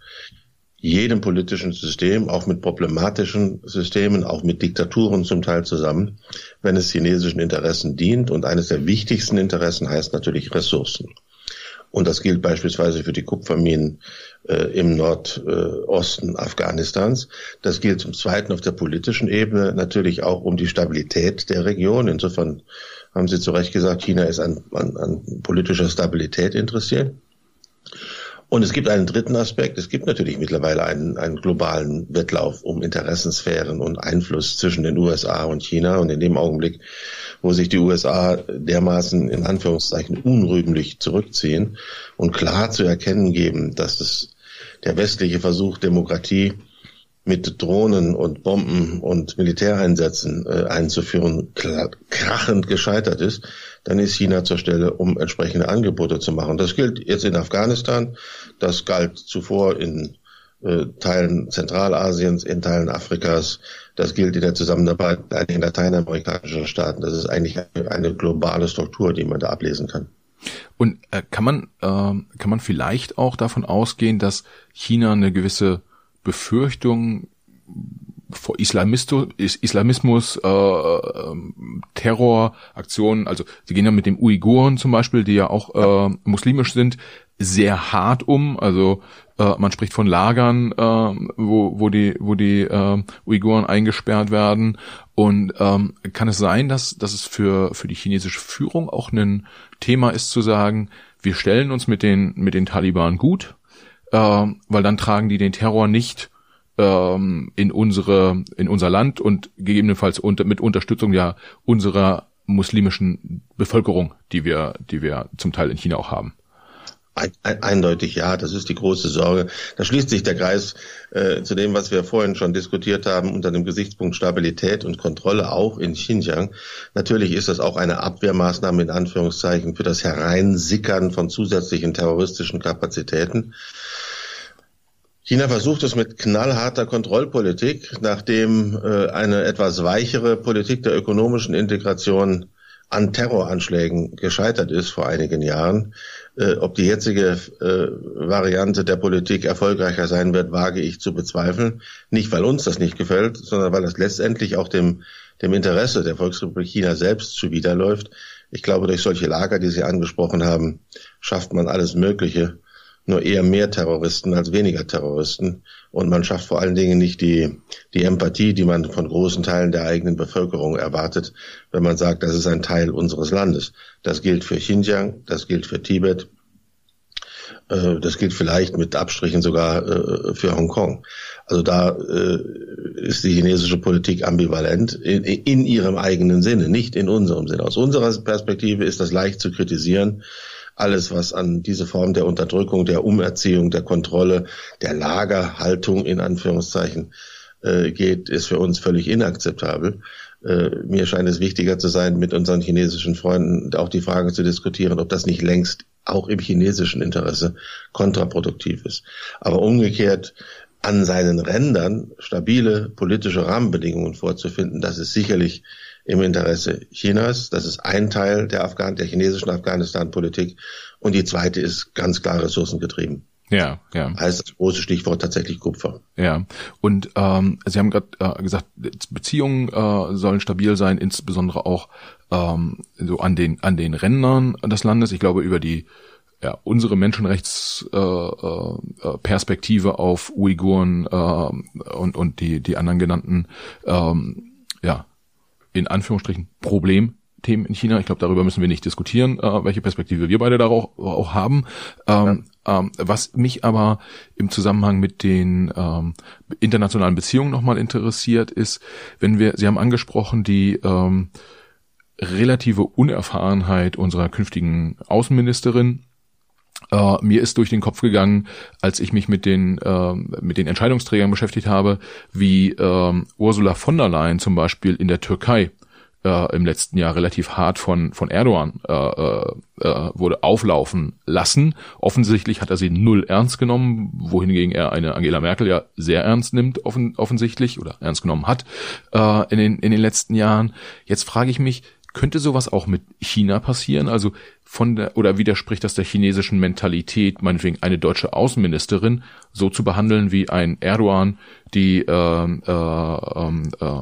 jedem politischen System, auch mit problematischen Systemen, auch mit Diktaturen zum Teil zusammen, wenn es chinesischen Interessen dient. Und eines der wichtigsten Interessen heißt natürlich Ressourcen. Und das gilt beispielsweise für die Kupferminen äh, im Nordosten Afghanistans. Das gilt zum Zweiten auf der politischen Ebene natürlich auch um die Stabilität der Region. Insofern haben Sie zu Recht gesagt, China ist an, an, an politischer Stabilität interessiert. Und es gibt einen dritten Aspekt. Es gibt natürlich mittlerweile einen, einen globalen Wettlauf um Interessensphären und Einfluss zwischen den USA und China. Und in dem Augenblick, wo sich die USA dermaßen in Anführungszeichen unrühmlich zurückziehen und klar zu erkennen geben, dass das der westliche Versuch, Demokratie mit Drohnen und Bomben und Militäreinsätzen äh, einzuführen, krachend gescheitert ist, dann ist China zur Stelle, um entsprechende Angebote zu machen. Das gilt jetzt in Afghanistan, das galt zuvor in äh, Teilen Zentralasiens, in Teilen Afrikas, das gilt in der Zusammenarbeit einiger lateinamerikanischer Staaten. Das ist eigentlich eine, eine globale Struktur, die man da ablesen kann.
Und äh, kann man äh, kann man vielleicht auch davon ausgehen, dass China eine gewisse Befürchtung vor Islamismus, Islamismus äh, ähm, Terroraktionen, also sie gehen ja mit den Uiguren zum Beispiel, die ja auch äh, muslimisch sind, sehr hart um. Also äh, man spricht von Lagern, äh, wo, wo die, wo die äh, Uiguren eingesperrt werden. Und ähm, kann es sein, dass, dass es für, für die chinesische Führung auch ein Thema ist zu sagen, wir stellen uns mit den, mit den Taliban gut, äh, weil dann tragen die den Terror nicht ähm, in unsere in unser Land und gegebenenfalls unter, mit Unterstützung ja unserer muslimischen Bevölkerung, die wir die wir zum Teil in China auch haben.
Eindeutig ja, das ist die große Sorge. Da schließt sich der Kreis äh, zu dem, was wir vorhin schon diskutiert haben, unter dem Gesichtspunkt Stabilität und Kontrolle auch in Xinjiang. Natürlich ist das auch eine Abwehrmaßnahme in Anführungszeichen für das Hereinsickern von zusätzlichen terroristischen Kapazitäten. China versucht es mit knallharter Kontrollpolitik, nachdem äh, eine etwas weichere Politik der ökonomischen Integration an Terroranschlägen gescheitert ist vor einigen Jahren. Äh, ob die jetzige äh, Variante der Politik erfolgreicher sein wird, wage ich zu bezweifeln. Nicht, weil uns das nicht gefällt, sondern weil das letztendlich auch dem, dem Interesse der Volksrepublik China selbst zuwiderläuft. Ich glaube, durch solche Lager, die Sie angesprochen haben, schafft man alles Mögliche, nur eher mehr Terroristen als weniger Terroristen. Und man schafft vor allen Dingen nicht die, die Empathie, die man von großen Teilen der eigenen Bevölkerung erwartet, wenn man sagt, das ist ein Teil unseres Landes. Das gilt für Xinjiang, das gilt für Tibet, äh, das gilt vielleicht mit Abstrichen sogar äh, für Hongkong. Also da äh, ist die chinesische Politik ambivalent in, in ihrem eigenen Sinne, nicht in unserem Sinne. Aus unserer Perspektive ist das leicht zu kritisieren alles, was an diese Form der Unterdrückung, der Umerziehung, der Kontrolle, der Lagerhaltung in Anführungszeichen äh, geht, ist für uns völlig inakzeptabel. Äh, mir scheint es wichtiger zu sein, mit unseren chinesischen Freunden auch die Frage zu diskutieren, ob das nicht längst auch im chinesischen Interesse kontraproduktiv ist. Aber umgekehrt an seinen Rändern stabile politische Rahmenbedingungen vorzufinden, das ist sicherlich im Interesse Chinas. Das ist ein Teil der, Afghan der chinesischen Afghanistan-Politik. Und die zweite ist ganz klar ressourcengetrieben.
Ja, ja.
Heißt das große Stichwort tatsächlich Kupfer.
Ja. Und ähm, Sie haben gerade äh, gesagt, Beziehungen äh, sollen stabil sein, insbesondere auch ähm, so an den an den Rändern des Landes. Ich glaube über die ja, unsere Menschenrechtsperspektive äh, äh, auf Uiguren äh, und und die die anderen genannten ähm, ja in Anführungsstrichen Problemthemen in China. Ich glaube, darüber müssen wir nicht diskutieren, äh, welche Perspektive wir beide darauf auch haben. Ähm, ja. ähm, was mich aber im Zusammenhang mit den ähm, internationalen Beziehungen nochmal interessiert, ist, wenn wir, Sie haben angesprochen, die ähm, relative Unerfahrenheit unserer künftigen Außenministerin. Uh, mir ist durch den Kopf gegangen, als ich mich mit den uh, mit den Entscheidungsträgern beschäftigt habe, wie uh, Ursula von der Leyen zum Beispiel in der Türkei im letzten Jahr relativ hart von von Erdogan wurde auflaufen lassen. Offensichtlich hat er sie null ernst genommen, wohingegen er eine Angela Merkel ja sehr ernst nimmt, offen, offensichtlich oder ernst genommen hat in den in den letzten Jahren. Jetzt frage ich mich, könnte sowas auch mit China passieren? Also von der, oder widerspricht das der chinesischen Mentalität, meinetwegen eine deutsche Außenministerin so zu behandeln wie ein Erdogan, die äh, äh, äh,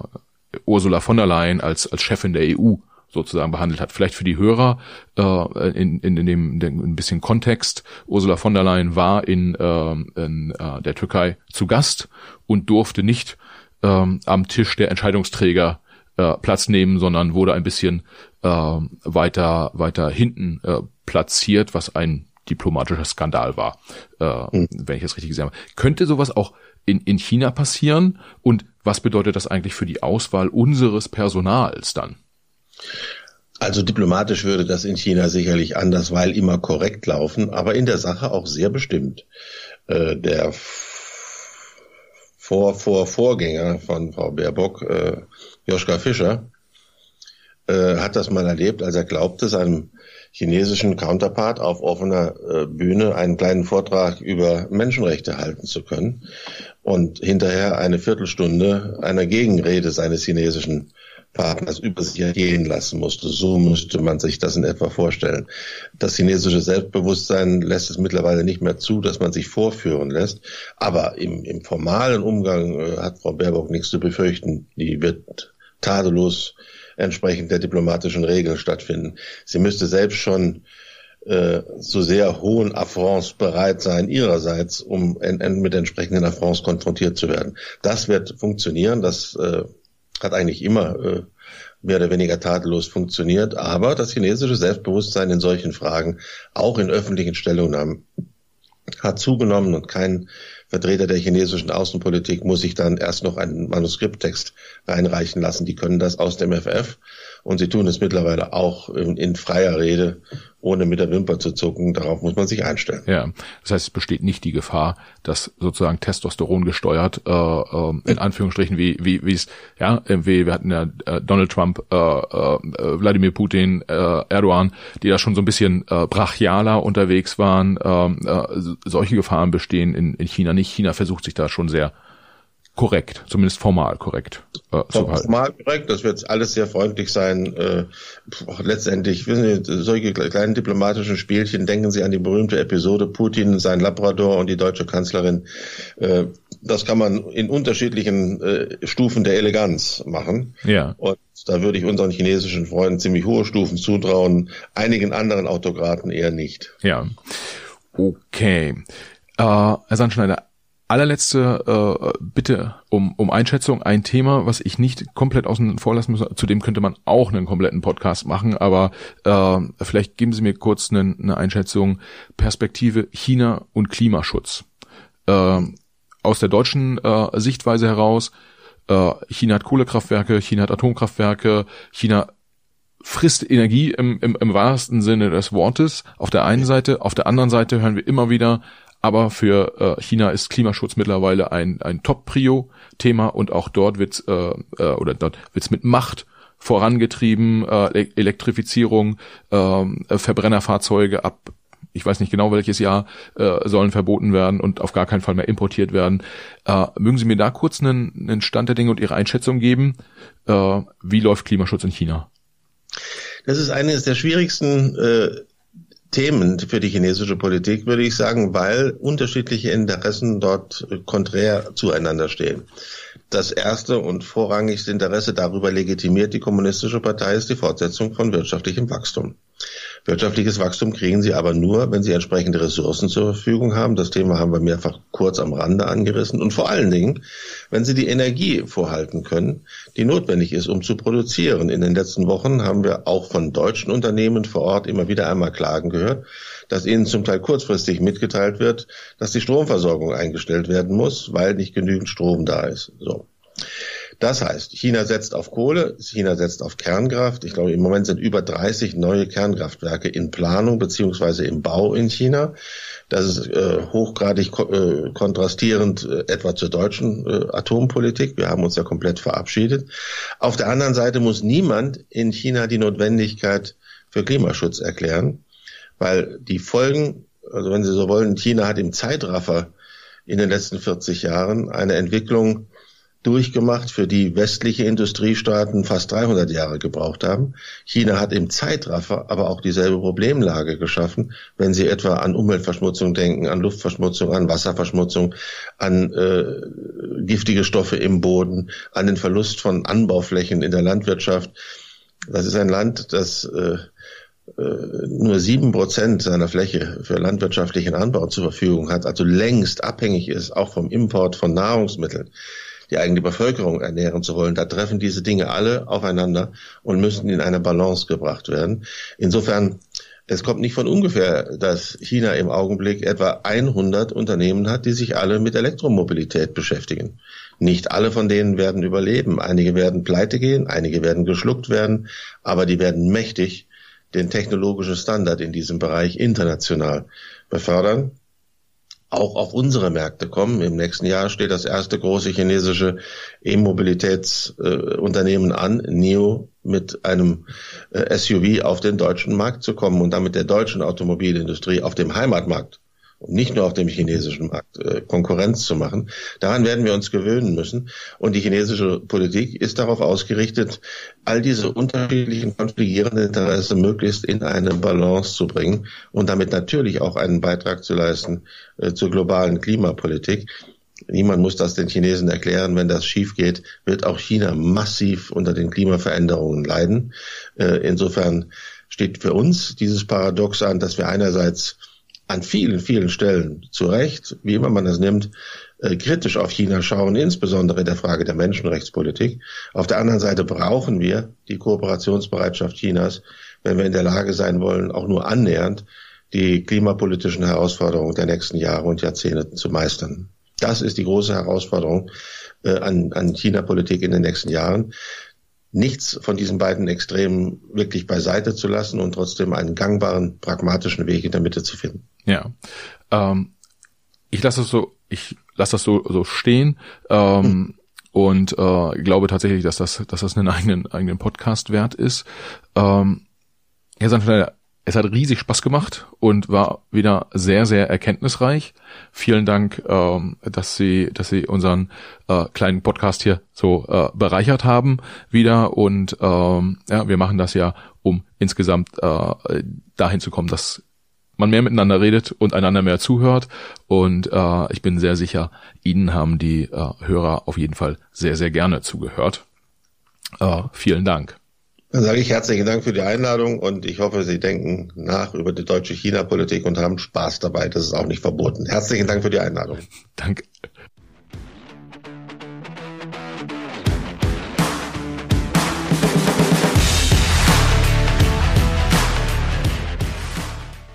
Ursula von der Leyen als, als Chefin der EU sozusagen behandelt hat. Vielleicht für die Hörer äh, in, in, in dem in ein bisschen Kontext. Ursula von der Leyen war in, äh, in äh, der Türkei zu Gast und durfte nicht äh, am Tisch der Entscheidungsträger äh, Platz nehmen, sondern wurde ein bisschen äh, weiter weiter hinten äh, platziert, was ein diplomatischer Skandal war, äh, mhm. wenn ich das richtig gesehen habe. Könnte sowas auch in, in China passieren? Und was bedeutet das eigentlich für die Auswahl unseres Personals dann?
Also diplomatisch würde das in China sicherlich anders, weil immer korrekt laufen, aber in der Sache auch sehr bestimmt. Äh, der Vor Vor Vorgänger von Frau Baerbock, äh, Joschka Fischer, äh, hat das mal erlebt, als er glaubte, seinem chinesischen Counterpart auf offener äh, Bühne einen kleinen Vortrag über Menschenrechte halten zu können und hinterher eine Viertelstunde einer Gegenrede seines chinesischen Partners über sich ergehen lassen musste. So müsste man sich das in etwa vorstellen. Das chinesische Selbstbewusstsein lässt es mittlerweile nicht mehr zu, dass man sich vorführen lässt. Aber im, im formalen Umgang äh, hat Frau Baerbock nichts zu befürchten. Die wird tadellos entsprechend der diplomatischen Regeln stattfinden. Sie müsste selbst schon äh, zu sehr hohen Affronts bereit sein ihrerseits, um en, en mit entsprechenden Affronts konfrontiert zu werden. Das wird funktionieren. Das äh, hat eigentlich immer äh, mehr oder weniger tadellos funktioniert. Aber das chinesische Selbstbewusstsein in solchen Fragen, auch in öffentlichen Stellungnahmen, hat zugenommen und kein Vertreter der chinesischen Außenpolitik muss sich dann erst noch einen Manuskripttext reinreichen lassen. Die können das aus dem FF und sie tun es mittlerweile auch in, in, freier Rede, ohne mit der Wimper zu zucken. Darauf muss man sich einstellen.
Ja, das heißt, es besteht nicht die Gefahr, dass sozusagen Testosteron gesteuert, äh, äh, in Anführungsstrichen, wie wie wie es ja, wie wir hatten ja äh, Donald Trump, äh, äh, Putin, äh, Erdogan, die da schon so ein bisschen äh, brachialer unterwegs waren. Äh, äh, solche Gefahren bestehen in, in China nicht. China versucht sich da schon sehr korrekt, zumindest formal korrekt
äh. Formal korrekt, das wird alles sehr freundlich sein. Äh, letztendlich, wissen Sie, solche kleinen diplomatischen Spielchen, denken Sie an die berühmte Episode Putin, sein Labrador und die deutsche Kanzlerin. Äh, das kann man in unterschiedlichen äh, Stufen der Eleganz machen.
Ja.
Und da würde ich unseren chinesischen Freunden ziemlich hohe Stufen zutrauen, einigen anderen Autokraten eher nicht.
Ja. Okay. Äh, Herr Sandschneider, allerletzte äh, Bitte um, um Einschätzung. Ein Thema, was ich nicht komplett außen vor lassen muss. Zu dem könnte man auch einen kompletten Podcast machen, aber äh, vielleicht geben Sie mir kurz eine, eine Einschätzung. Perspektive China und Klimaschutz. Äh, aus der deutschen äh, Sichtweise heraus, äh, China hat Kohlekraftwerke, China hat Atomkraftwerke, China frisst Energie im, im, im wahrsten Sinne des Wortes auf der einen Seite, auf der anderen Seite hören wir immer wieder, aber für äh, China ist Klimaschutz mittlerweile ein, ein Top-Prio-Thema und auch dort wird's äh, äh, oder dort wird's mit Macht vorangetrieben, äh, Elektrifizierung, ähm, äh, Verbrennerfahrzeuge ab ich weiß nicht genau welches Jahr, äh, sollen verboten werden und auf gar keinen Fall mehr importiert werden. Äh, mögen Sie mir da kurz einen, einen Stand der Dinge und Ihre Einschätzung geben? Äh, wie läuft Klimaschutz in China?
Das ist eines der schwierigsten äh, Themen für die chinesische Politik, würde ich sagen, weil unterschiedliche Interessen dort konträr zueinander stehen. Das erste und vorrangigste Interesse darüber legitimiert die kommunistische Partei ist die Fortsetzung von wirtschaftlichem Wachstum. Wirtschaftliches Wachstum kriegen sie aber nur, wenn sie entsprechende Ressourcen zur Verfügung haben. Das Thema haben wir mehrfach kurz am Rande angerissen. Und vor allen Dingen, wenn sie die Energie vorhalten können, die notwendig ist, um zu produzieren. In den letzten Wochen haben wir auch von deutschen Unternehmen vor Ort immer wieder einmal Klagen gehört, dass ihnen zum Teil kurzfristig mitgeteilt wird, dass die Stromversorgung eingestellt werden muss, weil nicht genügend Strom da ist. So. Das heißt, China setzt auf Kohle, China setzt auf Kernkraft. Ich glaube, im Moment sind über 30 neue Kernkraftwerke in Planung beziehungsweise im Bau in China. Das ist äh, hochgradig ko äh, kontrastierend äh, etwa zur deutschen äh, Atompolitik. Wir haben uns ja komplett verabschiedet. Auf der anderen Seite muss niemand in China die Notwendigkeit für Klimaschutz erklären, weil die Folgen, also wenn Sie so wollen, China hat im Zeitraffer in den letzten 40 Jahren eine Entwicklung durchgemacht, für die westliche Industriestaaten fast 300 Jahre gebraucht haben. China hat im Zeitraffer aber auch dieselbe Problemlage geschaffen, wenn Sie etwa an Umweltverschmutzung denken, an Luftverschmutzung, an Wasserverschmutzung, an äh, giftige Stoffe im Boden, an den Verlust von Anbauflächen in der Landwirtschaft. Das ist ein Land, das äh, äh nur sieben Prozent seiner Fläche für landwirtschaftlichen Anbau zur Verfügung hat, also längst abhängig ist, auch vom Import von Nahrungsmitteln die eigene Bevölkerung ernähren zu wollen. Da treffen diese Dinge alle aufeinander und müssen in eine Balance gebracht werden. Insofern Es kommt nicht von ungefähr, dass China im Augenblick etwa 100 Unternehmen hat, die sich alle mit Elektromobilität beschäftigen. Nicht alle von denen werden überleben. Einige werden pleite gehen, einige werden geschluckt werden, aber die werden mächtig den technologischen Standard in diesem Bereich international befördern auch auf unsere Märkte kommen. Im nächsten Jahr steht das erste große chinesische E-Mobilitätsunternehmen äh, an, NIO, mit einem äh, SUV auf den deutschen Markt zu kommen und damit der deutschen Automobilindustrie auf dem Heimatmarkt und nicht nur auf dem chinesischen Markt äh, Konkurrenz zu machen. Daran werden wir uns gewöhnen müssen. Und die chinesische Politik ist darauf ausgerichtet, all diese unterschiedlichen konfligierenden Interessen möglichst in eine Balance zu bringen und damit natürlich auch einen Beitrag zu leisten äh, zur globalen Klimapolitik. Niemand muss das den Chinesen erklären. Wenn das schief geht, wird auch China massiv unter den Klimaveränderungen leiden. Äh, insofern steht für uns dieses Paradox an, dass wir einerseits an vielen, vielen Stellen zu Recht, wie immer man das nimmt, äh, kritisch auf China schauen, insbesondere in der Frage der Menschenrechtspolitik. Auf der anderen Seite brauchen wir die Kooperationsbereitschaft Chinas, wenn wir in der Lage sein wollen, auch nur annähernd die klimapolitischen Herausforderungen der nächsten Jahre und Jahrzehnte zu meistern. Das ist die große Herausforderung äh, an, an China-Politik in den nächsten Jahren nichts von diesen beiden Extremen wirklich beiseite zu lassen und trotzdem einen gangbaren, pragmatischen Weg in der Mitte zu finden.
Ja. Ähm, ich lasse das so, ich lasse das so, so stehen. Ähm, hm. Und äh, glaube tatsächlich, dass das, dass das einen eigenen, eigenen Podcast wert ist. Ähm, Herr Sandfelder, es hat riesig Spaß gemacht und war wieder sehr, sehr erkenntnisreich. Vielen Dank, ähm, dass Sie, dass Sie unseren äh, kleinen Podcast hier so äh, bereichert haben wieder. Und ähm, ja, wir machen das ja, um insgesamt äh, dahin zu kommen, dass man mehr miteinander redet und einander mehr zuhört. Und äh, ich bin sehr sicher, Ihnen haben die äh, Hörer auf jeden Fall sehr, sehr gerne zugehört. Äh, vielen Dank.
Dann sage ich herzlichen Dank für die Einladung und ich hoffe, Sie denken nach über die deutsche China-Politik und haben Spaß dabei. Das ist auch nicht verboten. Herzlichen Dank für die Einladung.
Danke.